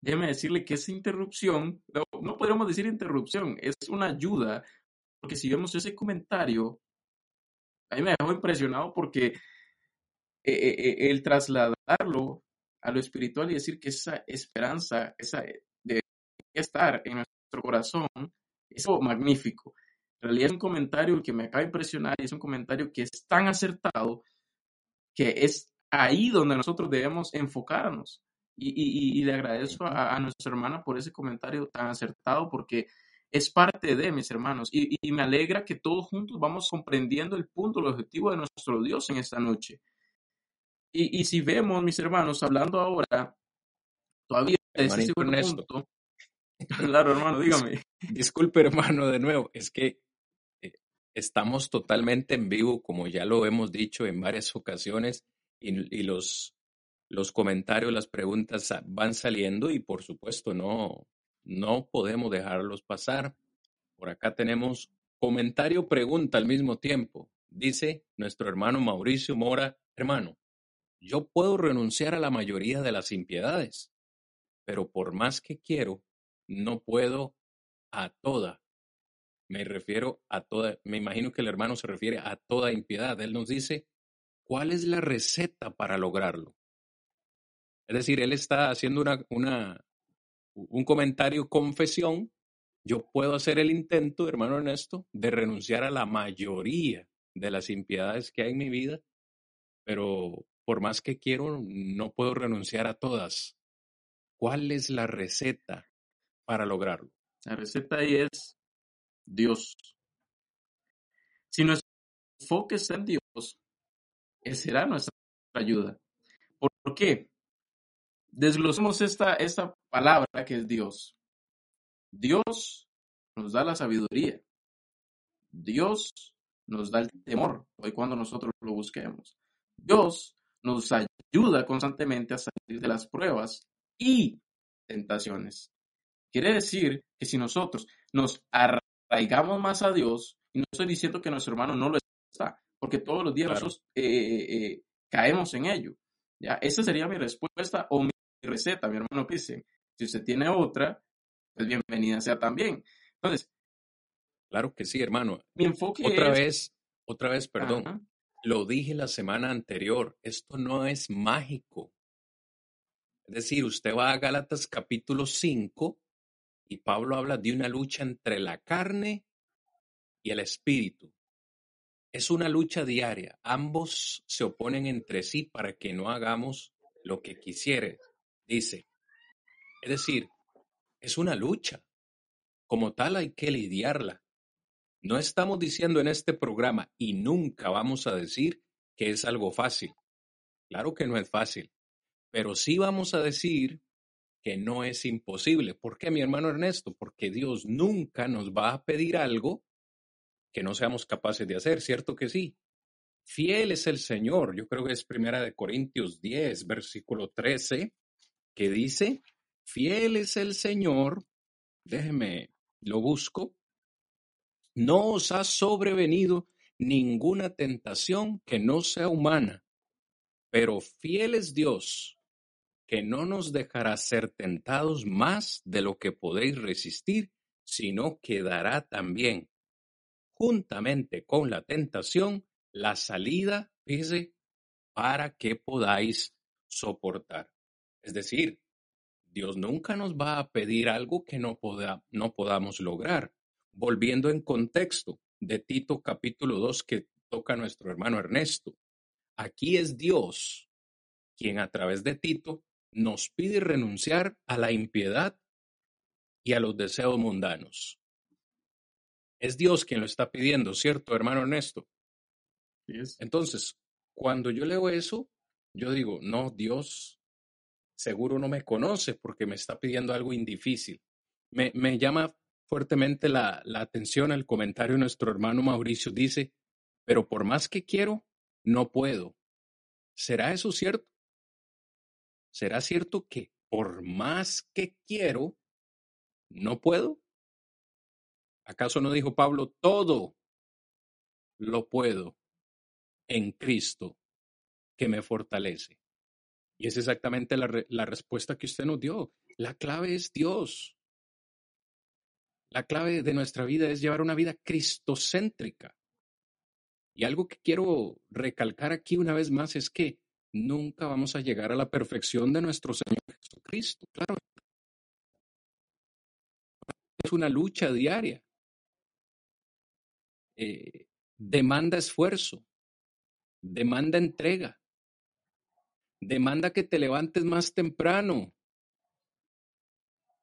déjeme decirle que esa interrupción, no, no podríamos decir interrupción, es una ayuda, porque si vemos ese comentario, a mí me dejó impresionado porque eh, eh, eh, el trasladarlo a lo espiritual y decir que esa esperanza, esa de estar en nuestro corazón, es magnífico. En realidad es un comentario que me acaba de impresionar y es un comentario que es tan acertado que es ahí donde nosotros debemos enfocarnos. Y, le agradezco a, nuestra hermana por ese comentario tan acertado porque es parte de mis hermanos y, y, me alegra que todos juntos vamos comprendiendo el punto, el objetivo de nuestro Dios en esta noche. Y, si vemos, mis hermanos, hablando ahora, todavía es ese punto. Claro, hermano, dígame. Disculpe, hermano, de nuevo, es que eh, estamos totalmente en vivo, como ya lo hemos dicho en varias ocasiones, y, los, los comentarios, las preguntas van saliendo y por supuesto no, no podemos dejarlos pasar. Por acá tenemos comentario pregunta al mismo tiempo. Dice nuestro hermano Mauricio Mora, hermano, yo puedo renunciar a la mayoría de las impiedades, pero por más que quiero, no puedo a toda. Me refiero a toda, me imagino que el hermano se refiere a toda impiedad. Él nos dice, ¿cuál es la receta para lograrlo? Es decir, él está haciendo una, una, un comentario confesión. Yo puedo hacer el intento, hermano Ernesto, de renunciar a la mayoría de las impiedades que hay en mi vida, pero por más que quiero, no puedo renunciar a todas. ¿Cuál es la receta para lograrlo? La receta ahí es Dios. Si nuestro enfoque está en Dios, Él será nuestra ayuda. ¿Por qué? Desglosemos esta, esta palabra que es Dios. Dios nos da la sabiduría. Dios nos da el temor hoy cuando nosotros lo busquemos. Dios nos ayuda constantemente a salir de las pruebas y tentaciones. Quiere decir que si nosotros nos arraigamos más a Dios, y no estoy diciendo que nuestro hermano no lo está, porque todos los días nosotros eh, eh, eh, caemos en ello. ¿ya? Esa sería mi respuesta o mi receta, mi hermano dice. Si usted tiene otra, pues bienvenida sea también. Entonces. Claro que sí, hermano. Mi enfoque otra vez, otra vez, perdón. Lo dije la semana anterior, esto no es mágico. Es decir, usted va a Gálatas capítulo 5 y Pablo habla de una lucha entre la carne y el espíritu. Es una lucha diaria. Ambos se oponen entre sí para que no hagamos lo que quisiere, dice. Es decir, es una lucha. Como tal hay que lidiarla. No estamos diciendo en este programa y nunca vamos a decir que es algo fácil. Claro que no es fácil, pero sí vamos a decir que no es imposible. ¿Por qué, mi hermano Ernesto? Porque Dios nunca nos va a pedir algo que no seamos capaces de hacer, ¿cierto que sí? Fiel es el Señor. Yo creo que es primera de Corintios 10, versículo 13, que dice, fiel es el Señor. Déjeme, lo busco no os ha sobrevenido ninguna tentación que no sea humana, pero fiel es Dios, que no nos dejará ser tentados más de lo que podéis resistir, sino que dará también, juntamente con la tentación, la salida, para que podáis soportar. Es decir, Dios nunca nos va a pedir algo que no, no podamos lograr volviendo en contexto de Tito capítulo 2 que toca nuestro hermano Ernesto. Aquí es Dios quien a través de Tito nos pide renunciar a la impiedad y a los deseos mundanos. Es Dios quien lo está pidiendo, ¿cierto, hermano Ernesto? Entonces, cuando yo leo eso, yo digo, no, Dios seguro no me conoce porque me está pidiendo algo indifícil. Me, llama fuertemente la, la atención al comentario de nuestro hermano Mauricio. Dice, pero por más que quiero, no puedo. ¿Será eso cierto? ¿Será cierto que por más que quiero, no puedo? ¿Acaso no dijo Pablo, todo lo puedo en Cristo que me fortalece? Y es exactamente la, la respuesta que usted nos dio. La clave es Dios. La clave de nuestra vida es llevar una vida cristocéntrica. Y algo que quiero recalcar aquí una vez más es que nunca vamos a llegar a la perfección de nuestro Señor Jesucristo. Claro. Es una lucha diaria. eh, demanda esfuerzo, demanda entrega, demanda que te levantes más temprano.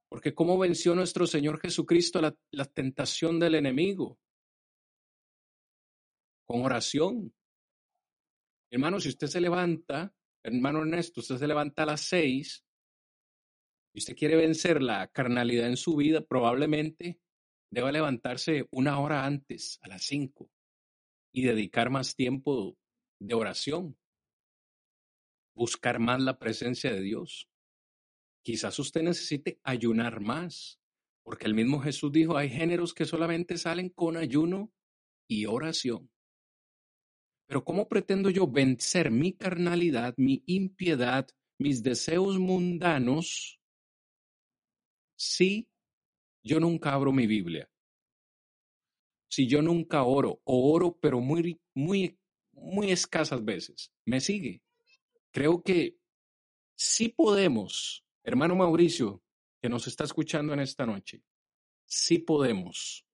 Porque ¿cómo venció nuestro Señor Jesucristo la, la tentación del enemigo? Con oración. Hermano, si usted se levanta, hermano Ernesto, usted se levanta a las seis y usted quiere vencer la carnalidad en su vida, probablemente deba levantarse una hora antes, a las cinco, y dedicar más tiempo de oración, buscar más la presencia de Dios. Quizás usted necesite ayunar más, porque el mismo Jesús dijo, hay géneros que solamente salen con ayuno y oración. Pero ¿cómo pretendo yo vencer mi carnalidad, mi impiedad, mis deseos mundanos si yo nunca abro mi Biblia? Si yo nunca oro, o oro pero muy, muy, muy escasas veces. ¿Me sigue? Creo que sí podemos, hermano Mauricio, que nos está escuchando en esta noche, sí podemos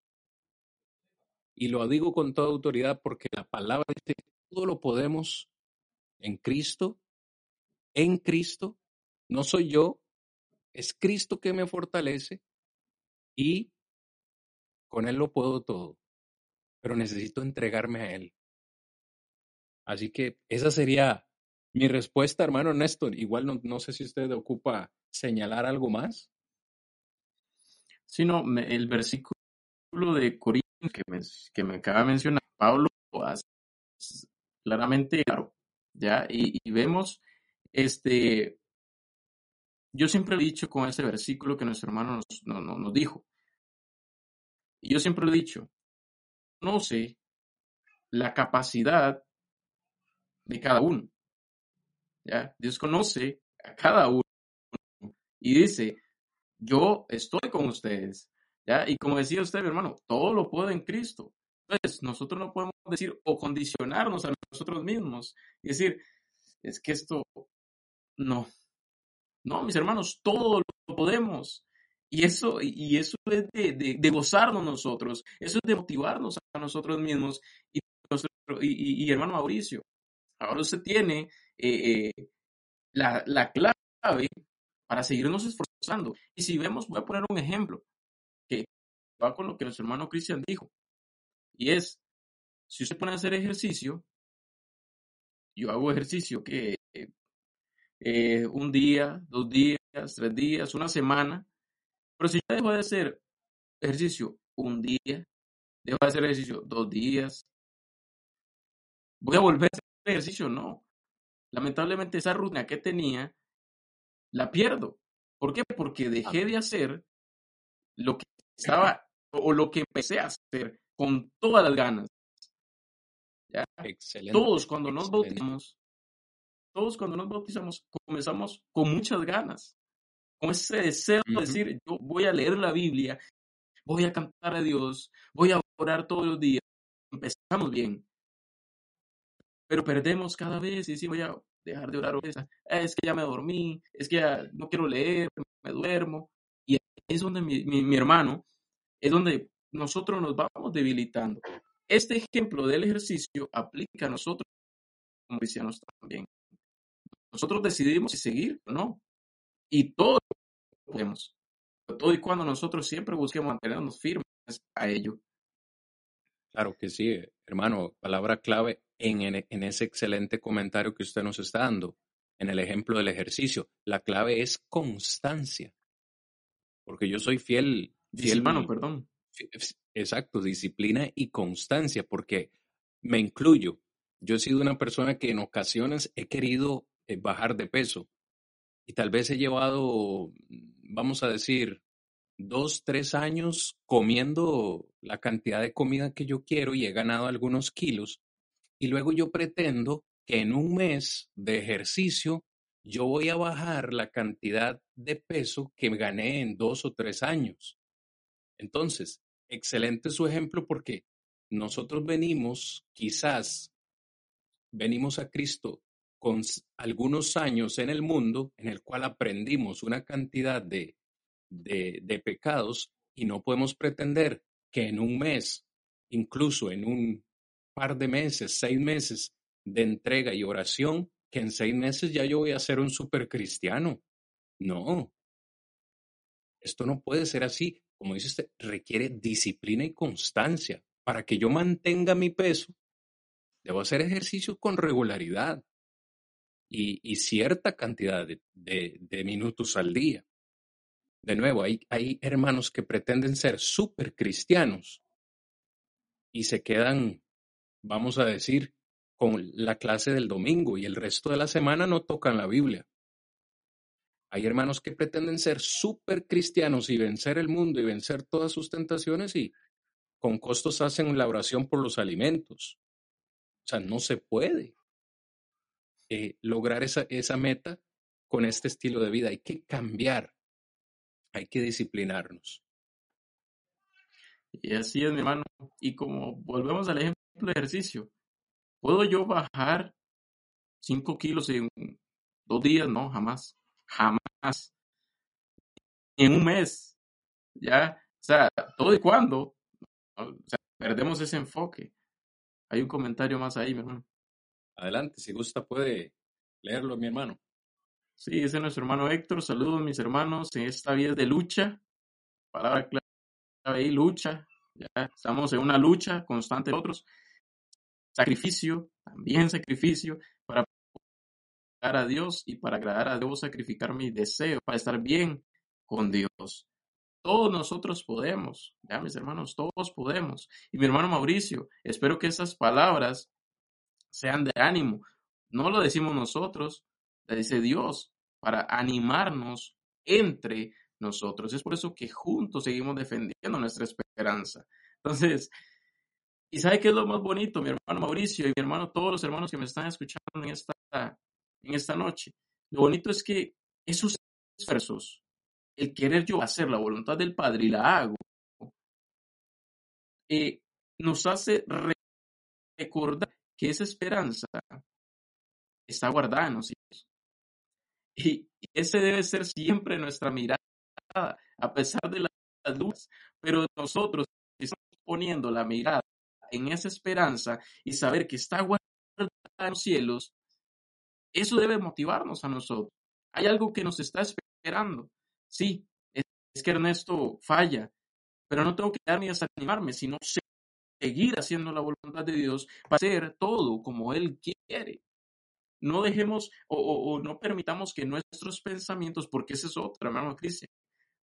y lo digo con toda autoridad porque la palabra dice todo lo podemos en Cristo, en Cristo, no soy yo, es Cristo que me fortalece y con Él lo puedo todo, pero necesito entregarme a Él. Así que esa sería mi respuesta, hermano Néstor. Igual no, no sé si usted ocupa señalar algo más. Sí, no, el versículo de Corintios que me, que me acaba de mencionar Pablo claramente claro, ¿ya? Y, vemos, este, yo siempre he dicho con ese versículo que nuestro hermano nos, nos dijo, y yo siempre he dicho, no sé la capacidad de cada uno, ¿ya? Dios conoce a cada uno y dice, yo estoy con ustedes, y como decía usted, mi hermano, todo lo puede en Cristo. Entonces, nosotros no podemos decir o condicionarnos a nosotros mismos y decir, es que esto, no. No, mis hermanos, todo lo podemos. Y eso, y eso es de, gozarnos nosotros, eso es de motivarnos a nosotros mismos. Y, y, hermano Mauricio, ahora usted tiene eh, eh, la, la clave para seguirnos esforzando. Y si vemos, voy a poner un ejemplo va con lo que nuestro hermano Cristian dijo. Y es, si usted pone a hacer ejercicio, yo hago ejercicio que eh, un día, dos días, tres días, una semana, pero si yo dejo de hacer ejercicio un día, dejo de hacer ejercicio dos días, voy a volver a hacer ejercicio, no. Lamentablemente esa rutina que tenía, la pierdo. ¿Por qué? Porque dejé de hacer lo que estaba o lo que empecé a hacer con todas las ganas. ¿Ya? Excelente. Todos cuando nos bautizamos, todos cuando nos bautizamos, comenzamos con muchas ganas, con ese deseo de decir, yo voy a leer la Biblia, voy a cantar a Dios, voy a orar todos los días. Empezamos bien, pero perdemos cada vez y decimos, voy a dejar de orar. Es que ya me dormí, es que ya no quiero leer, me duermo. Y es donde mi, mi hermano es donde nosotros nos vamos debilitando. Este ejemplo del ejercicio aplica a nosotros como cristianos también. Nosotros decidimos si seguir o no. Y todo podemos. Todo y cuando nosotros siempre busquemos mantenernos firmes a ello. Claro que sí, hermano. Palabra clave en, en, ese excelente comentario que usted nos está dando, en el ejemplo del ejercicio. La clave es constancia. Porque yo soy fiel Disciplina, perdón. Exacto, disciplina y constancia, porque me incluyo. Yo he sido una persona que en ocasiones he querido eh, bajar de peso y tal vez he llevado, vamos a decir, dos, tres años comiendo la cantidad de comida que yo quiero y he ganado algunos kilos. Y luego yo pretendo que en un mes de ejercicio yo voy a bajar la cantidad de peso que gané en dos o tres años. Entonces, excelente su ejemplo porque nosotros venimos, quizás, venimos a Cristo con algunos años en el mundo en el cual aprendimos una cantidad de, de, pecados y no podemos pretender que en un mes incluso en un par de meses, seis meses de entrega y oración, que en seis meses ya yo voy a ser un super cristiano. No. Esto no puede ser así. Como dice usted, requiere disciplina y constancia. Para que yo mantenga mi peso, debo hacer ejercicio con regularidad y, cierta cantidad de, minutos al día. De nuevo, hay, hay hermanos que pretenden ser super cristianos y se quedan, vamos a decir, con la clase del domingo y el resto de la semana no tocan la Biblia. Hay hermanos que pretenden ser súper cristianos y vencer el mundo y vencer todas sus tentaciones y con costos hacen la oración por los alimentos. O sea, no se puede eh, lograr esa, esa meta con este estilo de vida. Hay que cambiar, hay que disciplinarnos. Y así es, mi hermano. Y como volvemos al ejemplo de ejercicio, ¿puedo yo bajar 5 kilos en dos días? No, jamás. Jamás. En un mes. Ya, o sea, todo y cuando o sea, perdemos ese enfoque. Hay un comentario más ahí, mi hermano. Adelante, si gusta puede leerlo, mi hermano. Sí, ese es nuestro hermano Héctor. Saludos, mis hermanos, en esta vida de lucha. Palabra clave ahí, lucha. Ya estamos en una lucha constante de otros. Sacrificio, también sacrificio, para agradar a Dios y para agradar a Dios sacrificar mi deseo, para estar bien con Dios. Todos nosotros podemos, ya mis hermanos, todos podemos. Y mi hermano Mauricio, espero que esas palabras sean de ánimo. No lo decimos nosotros, dice Dios, para animarnos entre nosotros. Es por eso que juntos seguimos defendiendo nuestra esperanza. Entonces, ¿y sabe qué es lo más bonito, mi hermano Mauricio y mi hermano, todos los hermanos que me están escuchando en esta, en esta noche? Lo bonito es que esos esfuerzos, el querer yo hacer la voluntad del Padre y la hago, eh, nos hace recordar que esa esperanza está guardada en nosotros. Y, ese debe ser siempre nuestra mirada, a pesar de las dudas. Pero nosotros estamos poniendo la mirada en esa esperanza y saber que está guardada en los cielos, eso debe motivarnos a nosotros. Hay algo que nos está esperando. Sí, es, que Ernesto falla, pero no tengo que darme a desanimarme, sino seguir haciendo la voluntad de Dios para hacer todo como Él quiere. No dejemos o, no permitamos que nuestros pensamientos, porque ese es otro, hermano Cristian,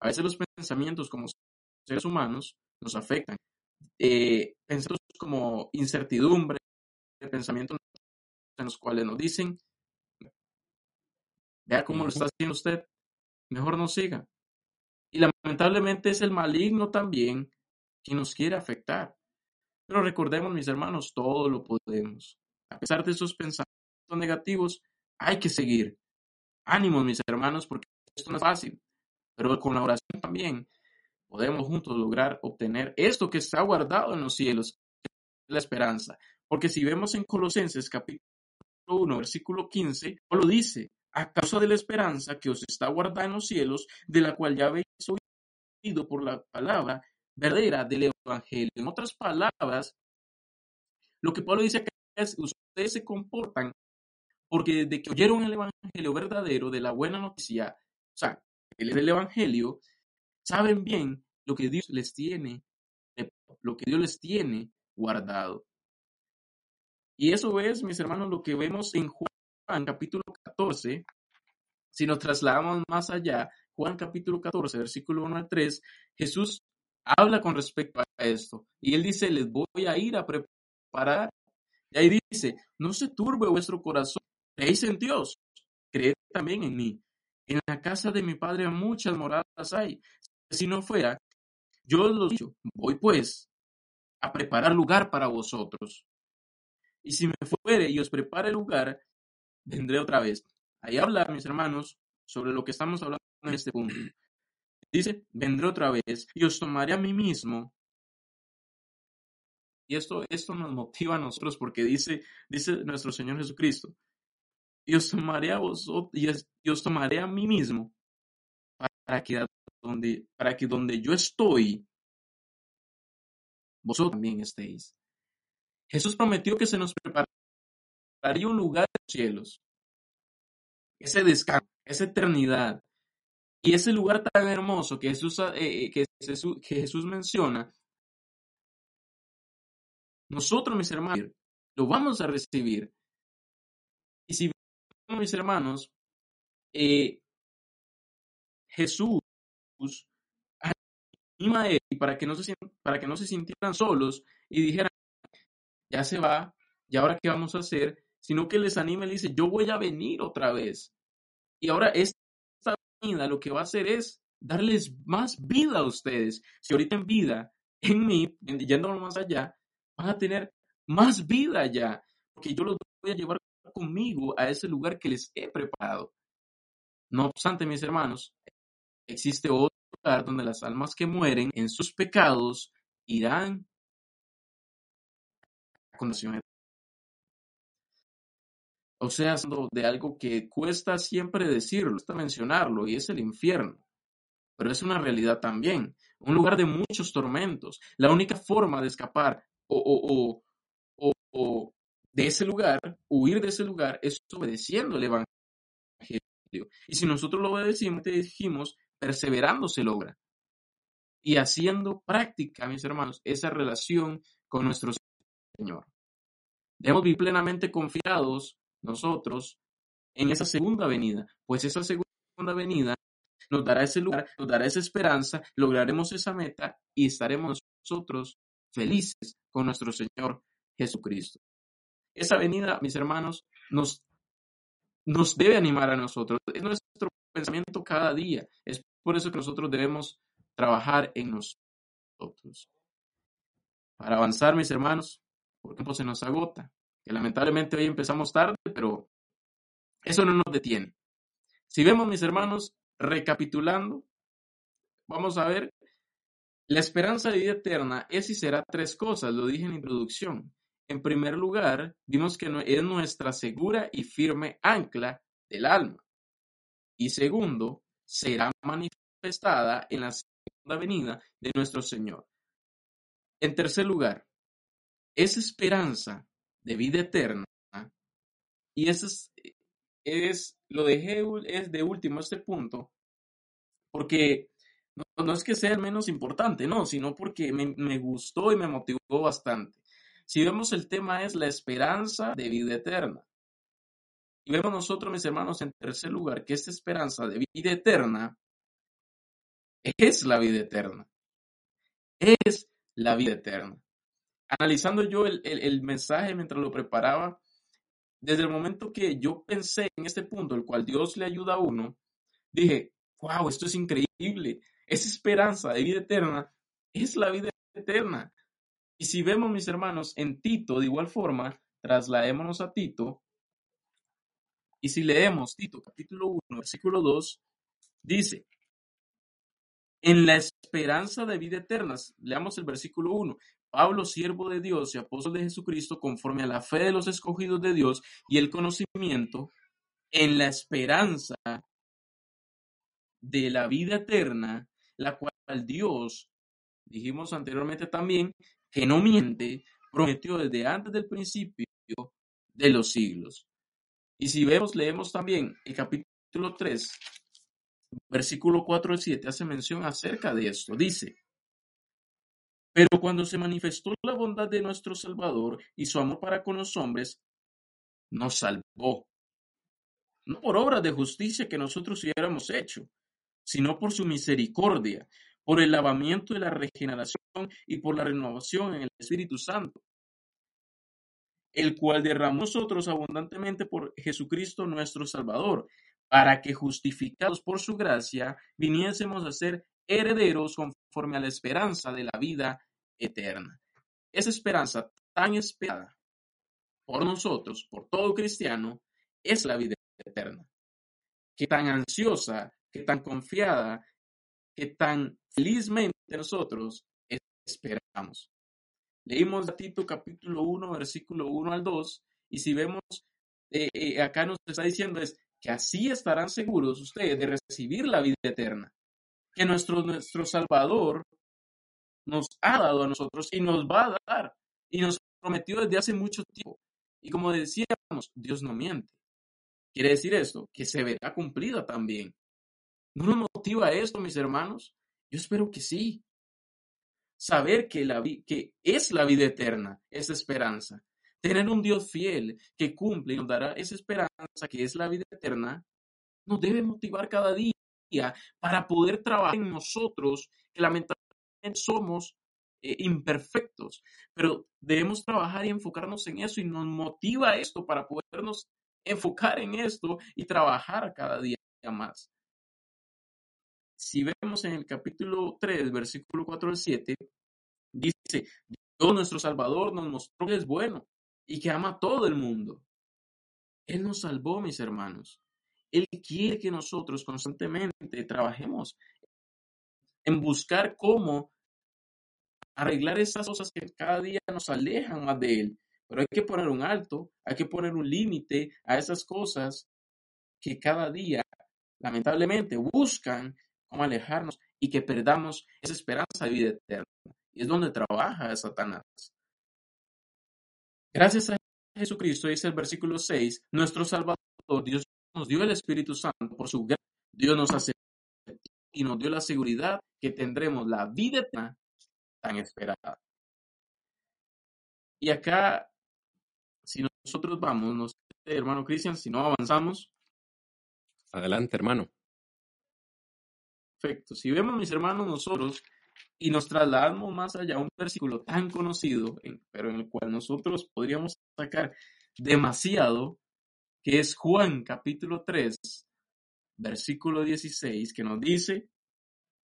a veces los pensamientos como seres humanos nos afectan. Eh, pensamientos como incertidumbre, pensamientos en los cuales nos dicen, vea cómo lo está haciendo usted, mejor no siga. Y lamentablemente es el maligno también quien nos quiere afectar. Pero recordemos, mis hermanos, todo lo podemos. A pesar de esos pensamientos negativos, hay que seguir. Ánimos, mis hermanos, porque esto no es fácil. Pero con la oración también podemos juntos lograr obtener esto que está guardado en los cielos, la esperanza. Porque si vemos en Colosenses capítulo 1, versículo 15, lo dice, a causa de la esperanza que os está guardada en los cielos, de la cual ya habéis oído por la palabra verdadera del Evangelio. En otras palabras, lo que Pablo dice es, ustedes se comportan porque desde que oyeron el Evangelio verdadero de la buena noticia, o sea, el, Evangelio, saben bien lo que Dios les tiene, lo que Dios les tiene guardado. Y eso es, mis hermanos, lo que vemos en Juan capítulo 14. Si nos trasladamos más allá, Juan capítulo 14, versículo 1 al 3, Jesús habla con respecto a esto. Y él dice, les voy a ir a preparar. Y ahí dice, no se turbe vuestro corazón, creéis en Dios, creed también en mí. En la casa de mi padre muchas moradas hay. Si no fuera, yo os lo digo, voy pues a preparar lugar para vosotros. Y si me fuere y os prepare lugar, vendré otra vez. Ahí habla, mis hermanos, sobre lo que estamos hablando en este punto. Dice, vendré otra vez y os tomaré a mí mismo. Y esto, esto nos motiva a nosotros porque dice, dice nuestro Señor Jesucristo, y os tomaré a vosotros, y os, tomaré a mí mismo para que donde, para que donde yo estoy, vosotros también estéis. Jesús prometió que se nos prepararía un lugar en los cielos, ese descanso, esa eternidad. Y ese lugar tan hermoso que Jesús, eh, eh, que Jesús, que Jesús menciona, nosotros, mis hermanos, lo vamos a recibir. Y si mis hermanos, eh, Jesús anima a él para que, no se, para que no se sintieran solos y dijeran, ya se va, ¿y ahora qué vamos a hacer? Sino que les anima y dice, yo voy a venir otra vez. Y ahora esta vida lo que va a hacer es darles más vida a ustedes. Si ahorita en vida, en mí, yéndonos más allá, van a tener más vida allá, porque yo los voy a llevar conmigo a ese lugar que les he preparado. No obstante, mis hermanos, existe otro lugar donde las almas que mueren en sus pecados irán a condición o sea, de algo que cuesta siempre decirlo, cuesta mencionarlo, y es el infierno. Pero es una realidad también, un lugar de muchos tormentos. La única forma de escapar o, o, o, de ese lugar, huir de ese lugar, es obedeciendo el Evangelio. Y si nosotros lo obedecimos, te dijimos, perseverando se logra. Y haciendo práctica, mis hermanos, esa relación con nuestro Señor. Debemos vivir plenamente confiados nosotros en esa segunda venida, pues esa segunda venida nos dará ese lugar, nos dará esa esperanza, lograremos esa meta y estaremos nosotros felices con nuestro Señor Jesucristo. Esa venida, mis hermanos, nos, nos debe animar a nosotros. Es nuestro pensamiento cada día. Es por eso que nosotros debemos trabajar en nosotros. Para avanzar, mis hermanos, por tiempo se nos agota que lamentablemente hoy empezamos tarde, pero eso no nos detiene. Si vemos, mis hermanos, recapitulando, vamos a ver, la esperanza de vida eterna es y será tres cosas, lo dije en la introducción. En primer lugar, vimos que es nuestra segura y firme ancla del alma. Y segundo, será manifestada en la segunda venida de nuestro Señor. En tercer lugar, esa esperanza de vida eterna. Y eso es, es lo dejé es de último este punto, porque no, es que sea el menos importante, no, sino porque me gustó y me motivó bastante. Si vemos el tema es la esperanza de vida eterna. Y vemos nosotros, mis hermanos, en tercer lugar, que esta esperanza de vida eterna es la vida eterna. Es la vida eterna analizando yo el, mensaje mientras lo preparaba, desde el momento que yo pensé en este punto, el cual Dios le ayuda a uno, dije, wow, esto es increíble. Esa esperanza de vida eterna es la vida eterna. Y si vemos, mis hermanos, en Tito, de igual forma, trasladémonos a Tito. Y si leemos Tito capítulo 1, versículo 2, dice, en la esperanza de vida eterna, leamos el versículo 1, Pablo, siervo de Dios y apóstol de Jesucristo, conforme a la fe de los escogidos de Dios y el conocimiento, en la esperanza de la vida eterna, la cual Dios, dijimos anteriormente también, que no miente, prometió desde antes del principio de los siglos. Y si vemos, leemos también el capítulo 3, versículo 4 al 7, hace mención acerca de esto. Dice, pero cuando se manifestó la bondad de nuestro Salvador y su amor para con los hombres, nos salvó. No por obra de justicia que nosotros hubiéramos hecho, sino por su misericordia, por el lavamiento de la regeneración y por la renovación en el Espíritu Santo, el cual derramó nosotros abundantemente por Jesucristo nuestro Salvador, para que justificados por su gracia viniésemos a ser herederos conforme a la esperanza de la vida eterna. Esa esperanza tan esperada por nosotros, por todo cristiano, es la vida eterna. Que tan ansiosa, que tan confiada, que tan felizmente nosotros esperamos. Leímos a Tito capítulo 1, versículo 1 al 2, y si vemos, eh, eh, acá nos está diciendo es que así estarán seguros ustedes de recibir la vida eterna. Que nuestro, nuestro Salvador nos ha dado a nosotros y nos va a dar y nos prometió desde hace mucho tiempo. Y como decíamos, Dios no miente. Quiere decir esto, que se verá cumplida también. ¿No nos motiva esto, mis hermanos? Yo espero que sí. Saber que, la que es la vida eterna, esa esperanza. Tener un Dios fiel que cumple y nos dará esa esperanza que es la vida eterna, nos debe motivar cada día para poder trabajar en nosotros, que lamentablemente somos eh, imperfectos, pero debemos trabajar y enfocarnos en eso y nos motiva esto para podernos enfocar en esto y trabajar cada día más. Si vemos en el capítulo 3, versículo 4 al 7, dice, Dios nuestro Salvador nos mostró que es bueno y que ama a todo el mundo. Él nos salvó, mis hermanos. Él quiere que nosotros constantemente trabajemos en buscar cómo arreglar esas cosas que cada día nos alejan más de Él. Pero hay que poner un alto, hay que poner un límite a esas cosas que cada día, lamentablemente, buscan cómo alejarnos y que perdamos esa esperanza de vida eterna. Y es donde trabaja Satanás. Gracias a Jesucristo, dice el versículo 6, nuestro Salvador, Dios nos dio el Espíritu Santo por su gracia. Dios nos hace y nos dio la seguridad que tendremos la vida eterna tan esperada. Y acá, si nosotros vamos, no sé, hermano Cristian, si no avanzamos. Adelante, hermano. Perfecto. Si vemos, mis hermanos, nosotros y nos trasladamos más allá a un versículo tan conocido, pero en el cual nosotros podríamos sacar demasiado, que es Juan capítulo 3, versículo 16, que nos dice,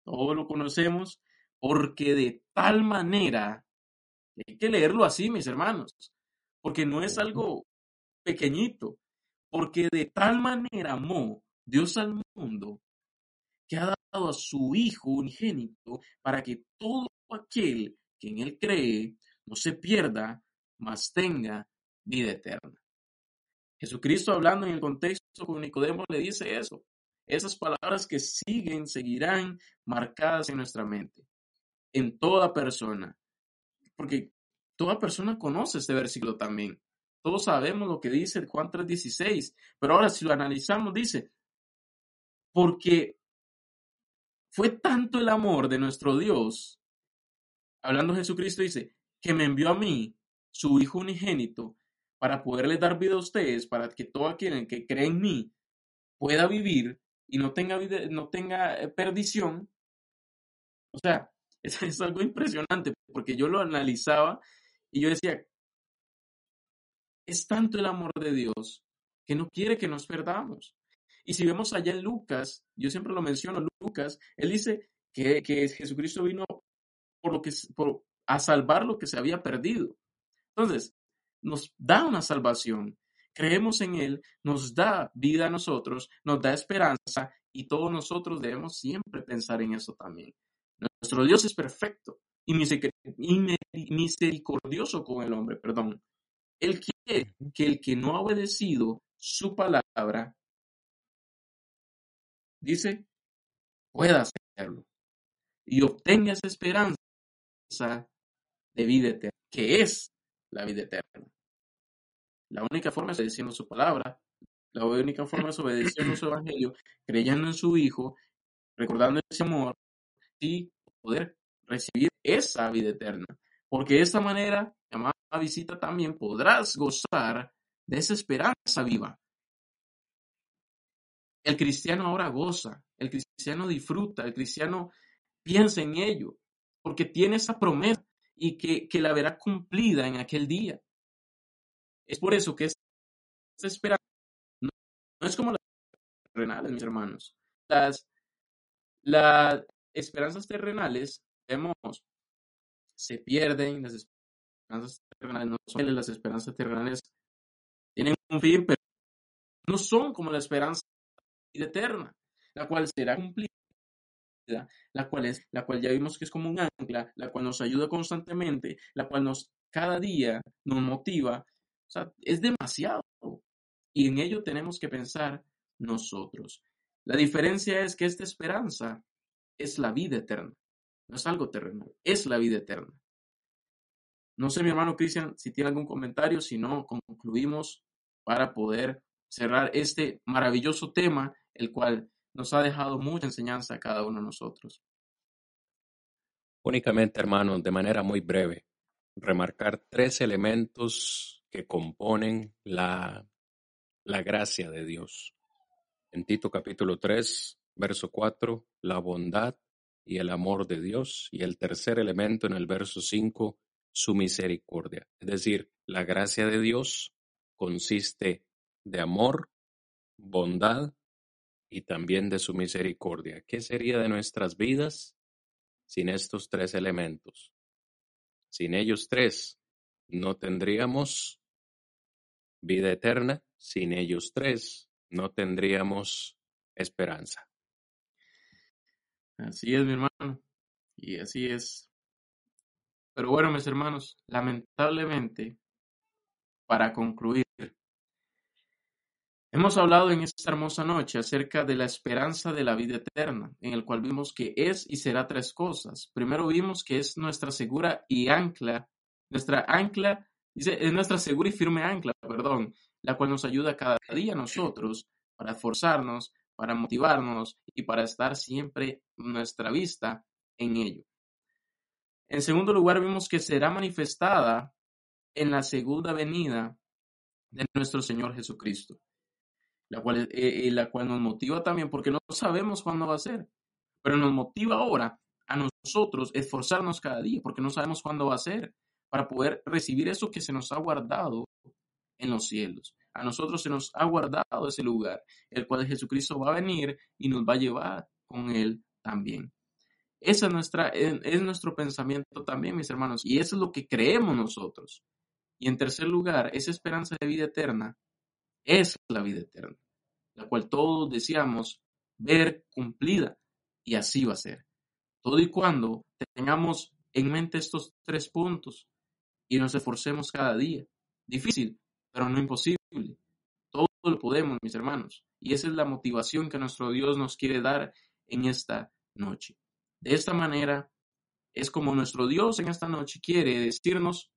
todos lo conocemos, porque de tal manera, hay que leerlo así, mis hermanos, porque no es algo pequeñito, porque de tal manera amó Dios al mundo que ha dado a su Hijo unigénito para que todo aquel que en él cree no se pierda, mas tenga vida eterna. Jesucristo hablando en el contexto con Nicodemo le dice eso. Esas palabras que siguen, seguirán marcadas en nuestra mente en toda persona. Porque toda persona conoce este versículo también. Todos sabemos lo que dice Juan 3:16, pero ahora si lo analizamos dice, porque fue tanto el amor de nuestro Dios, hablando Jesucristo dice, que me envió a mí, su Hijo unigénito, para poderle dar vida a ustedes, para que todo aquel que cree en mí pueda vivir y no tenga, no tenga eh, perdición. O sea, es, algo impresionante porque yo lo analizaba y yo decía, es tanto el amor de Dios que no quiere que nos perdamos. Y si vemos allá en Lucas, yo siempre lo menciono, Lucas, él dice que, que Jesucristo vino por lo que, por, a salvar lo que se había perdido. Entonces, nos da una salvación, creemos en Él, nos da vida a nosotros, nos da esperanza y todos nosotros debemos siempre pensar en eso también. Nuestro Dios es perfecto y misericordioso con el hombre, perdón. Él quiere que el que no ha obedecido su palabra, dice, pueda hacerlo y obtenga esa esperanza de vida eterna, que es la vida eterna. La única forma es obedeciendo su palabra, la única forma es obedeciendo su evangelio, creyendo en su Hijo, recordando ese amor y poder recibir esa vida eterna. Porque de esta manera, llamada visita también podrás gozar de esa esperanza viva. El cristiano ahora goza, el cristiano disfruta, el cristiano piensa en ello, porque tiene esa promesa y que, que la verá cumplida en aquel día. Es por eso que esta esperanza no, es como las renales, mis hermanos. Las, la, esperanzas terrenales, vemos, se pierden, las esperanzas terrenales no son las esperanzas terrenales tienen un fin, pero no son como la esperanza eterna, la cual será cumplida, la cual es, la cual ya vimos que es como un ancla, la cual nos ayuda constantemente, la cual nos cada día nos motiva, es demasiado. Y en ello tenemos que pensar nosotros. La diferencia es que esta esperanza es la vida eterna. no es algo terrenal, es la vida eterna. No sé, mi hermano Cristian, si tiene algún comentario, si no, concluimos para poder cerrar este maravilloso tema, el cual nos ha dejado mucha enseñanza a cada uno de nosotros. Únicamente, hermanos, de manera muy breve, remarcar tres elementos que componen la, la gracia de Dios. En Tito capítulo 3, verso 4, la bondad y el amor de Dios. Y el tercer elemento en el verso 5, su misericordia. Es decir, la gracia de Dios consiste de amor, bondad y también de su misericordia. ¿Qué sería de nuestras vidas sin estos tres elementos? Sin ellos tres, no tendríamos vida eterna. Sin ellos tres, no tendríamos esperanza. Así es, mi hermano. Y así es. Pero bueno, mis hermanos, lamentablemente, para concluir, hemos hablado en esta hermosa noche acerca de la esperanza de la vida eterna, en el cual vimos que es y será tres cosas. Primero vimos que es nuestra segura y ancla, nuestra ancla, dice, es nuestra segura y firme ancla, perdón, la cual nos ayuda cada día a nosotros para esforzarnos, para motivarnos y para estar siempre nuestra vista en ello. En segundo lugar, vimos que será manifestada en la segunda venida de nuestro Señor Jesucristo, la cual, eh, eh, la cual nos motiva también porque no sabemos cuándo va a ser, pero nos motiva ahora a nosotros esforzarnos cada día porque no sabemos cuándo va a ser para poder recibir eso que se nos ha guardado en los cielos. A nosotros se nos ha guardado ese lugar, el cual Jesucristo va a venir y nos va a llevar con él también. Ese es, nuestra, es nuestro pensamiento también, mis hermanos, y eso es lo que creemos nosotros. Y en tercer lugar, esa esperanza de vida eterna es la vida eterna, la cual todos deseamos ver cumplida, y así va a ser. Todo y cuando tengamos en mente estos tres puntos y nos esforcemos cada día. Difícil, pero no imposible. Todo lo podemos, mis hermanos. Y esa es la motivación que nuestro Dios nos quiere dar en esta noche. De esta manera es como nuestro Dios en esta noche quiere decirnos,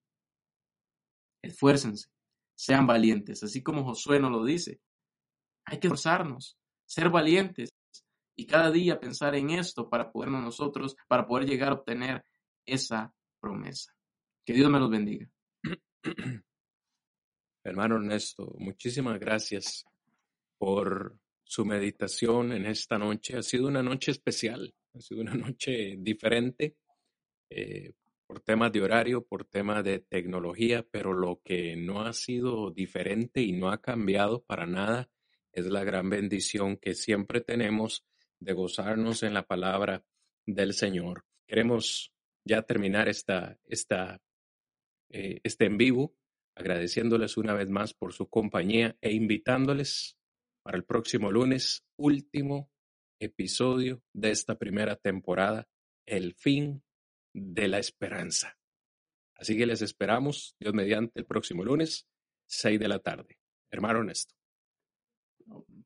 esfuércense, sean valientes, así como Josué nos lo dice. Hay que esforzarnos, ser valientes y cada día pensar en esto para podernos nosotros, para poder llegar a obtener esa promesa. Que Dios me los bendiga. Hermano Ernesto, muchísimas gracias por su meditación en esta noche. Ha sido una noche especial, ha sido una noche diferente eh, por temas de horario, por temas de tecnología, pero lo que no ha sido diferente y no ha cambiado para nada es la gran bendición que siempre tenemos de gozarnos en la palabra del Señor. Queremos ya terminar esta, esta, eh, este en vivo agradeciéndoles una vez más por su compañía e invitándoles para el próximo lunes, último episodio de esta primera temporada, El fin de la esperanza. Así que les esperamos, Dios mediante, el próximo lunes, 6 de la tarde. Hermano Ernesto.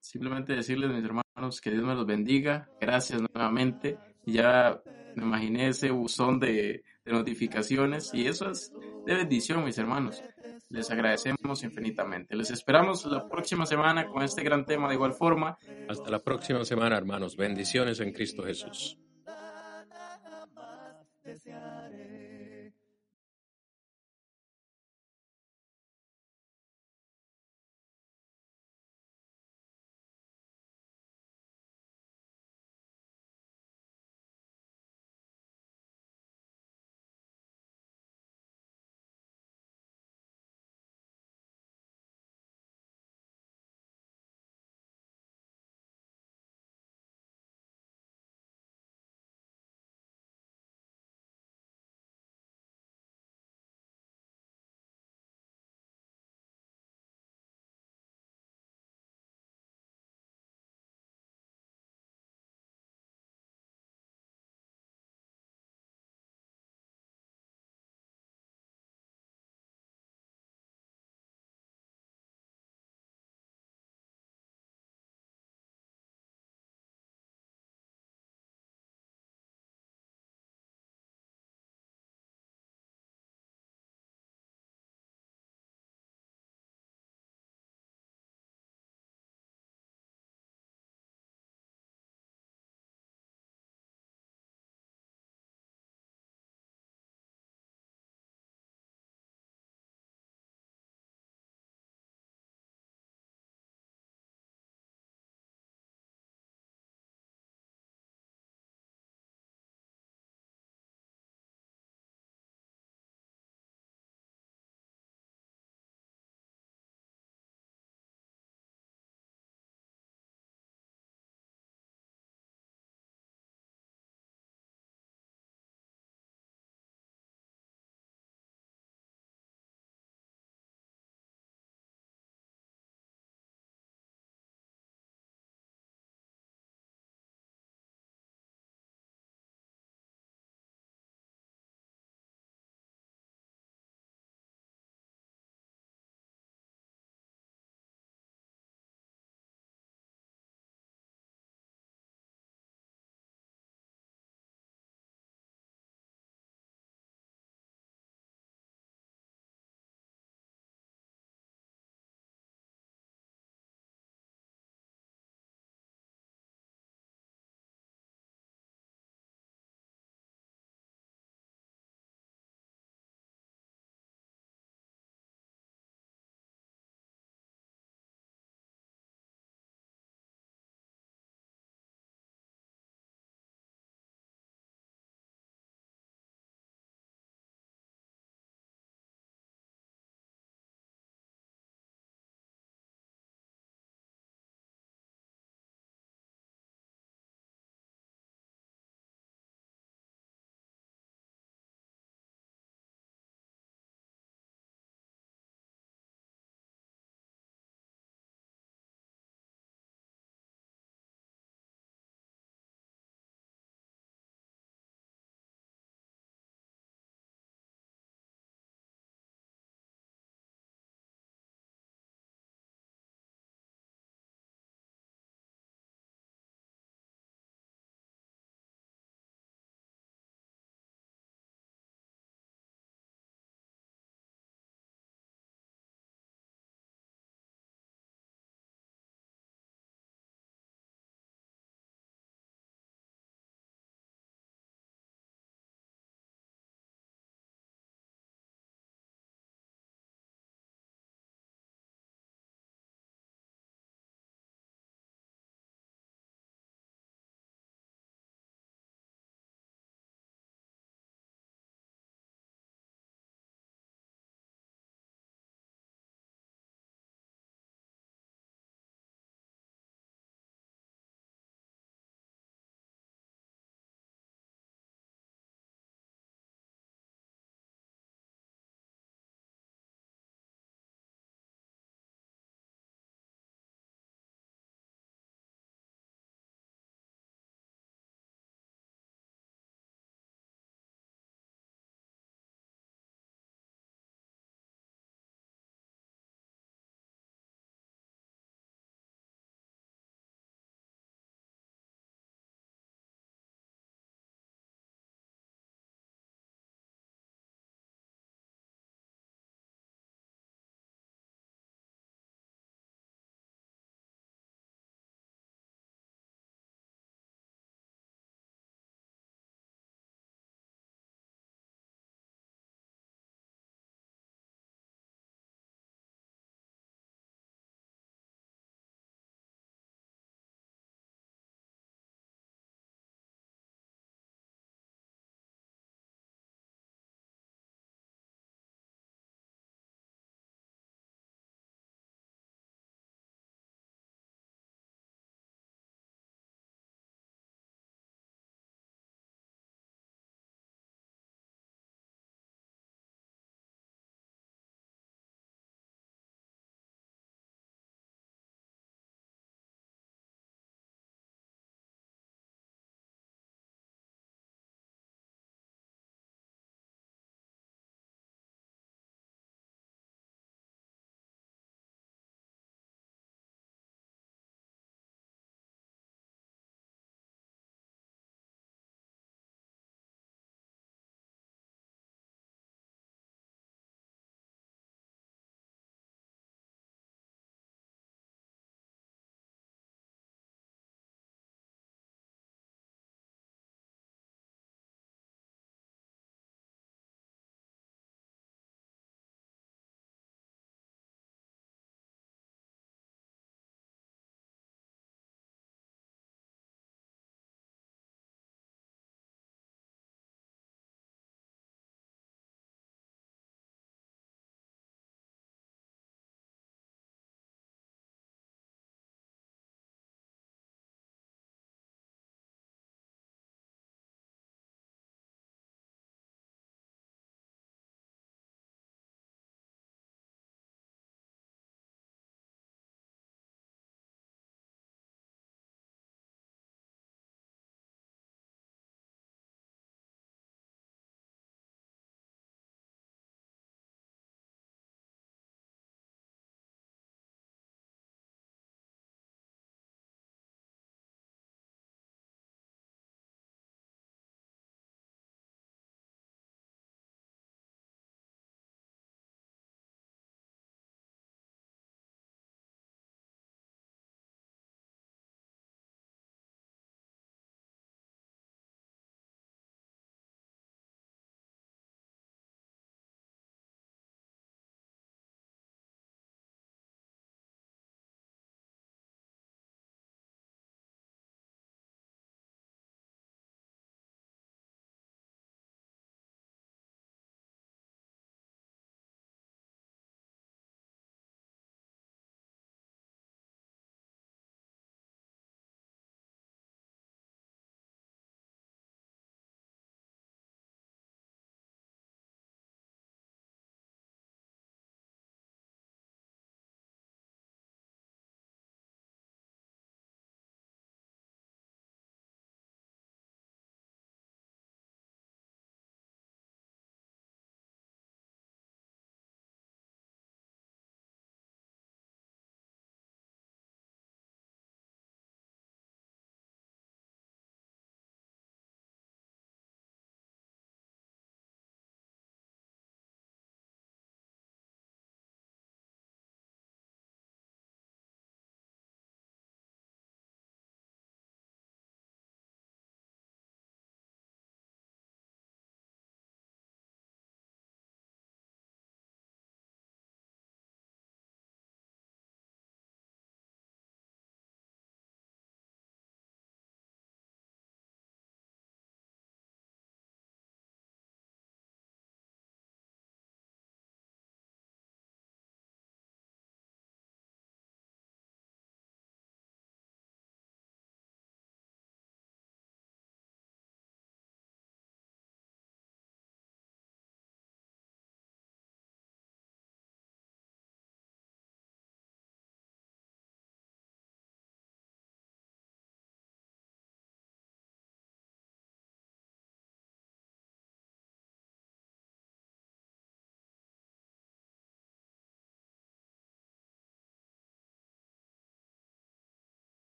Simplemente decirles, mis hermanos, que Dios me los bendiga. Gracias nuevamente. Ya me imaginé ese buzón de, de notificaciones y eso es de bendición, mis hermanos. Les agradecemos infinitamente. Les esperamos la próxima semana con este gran tema de igual forma. Hasta la próxima semana, hermanos. Bendiciones en Cristo Jesús.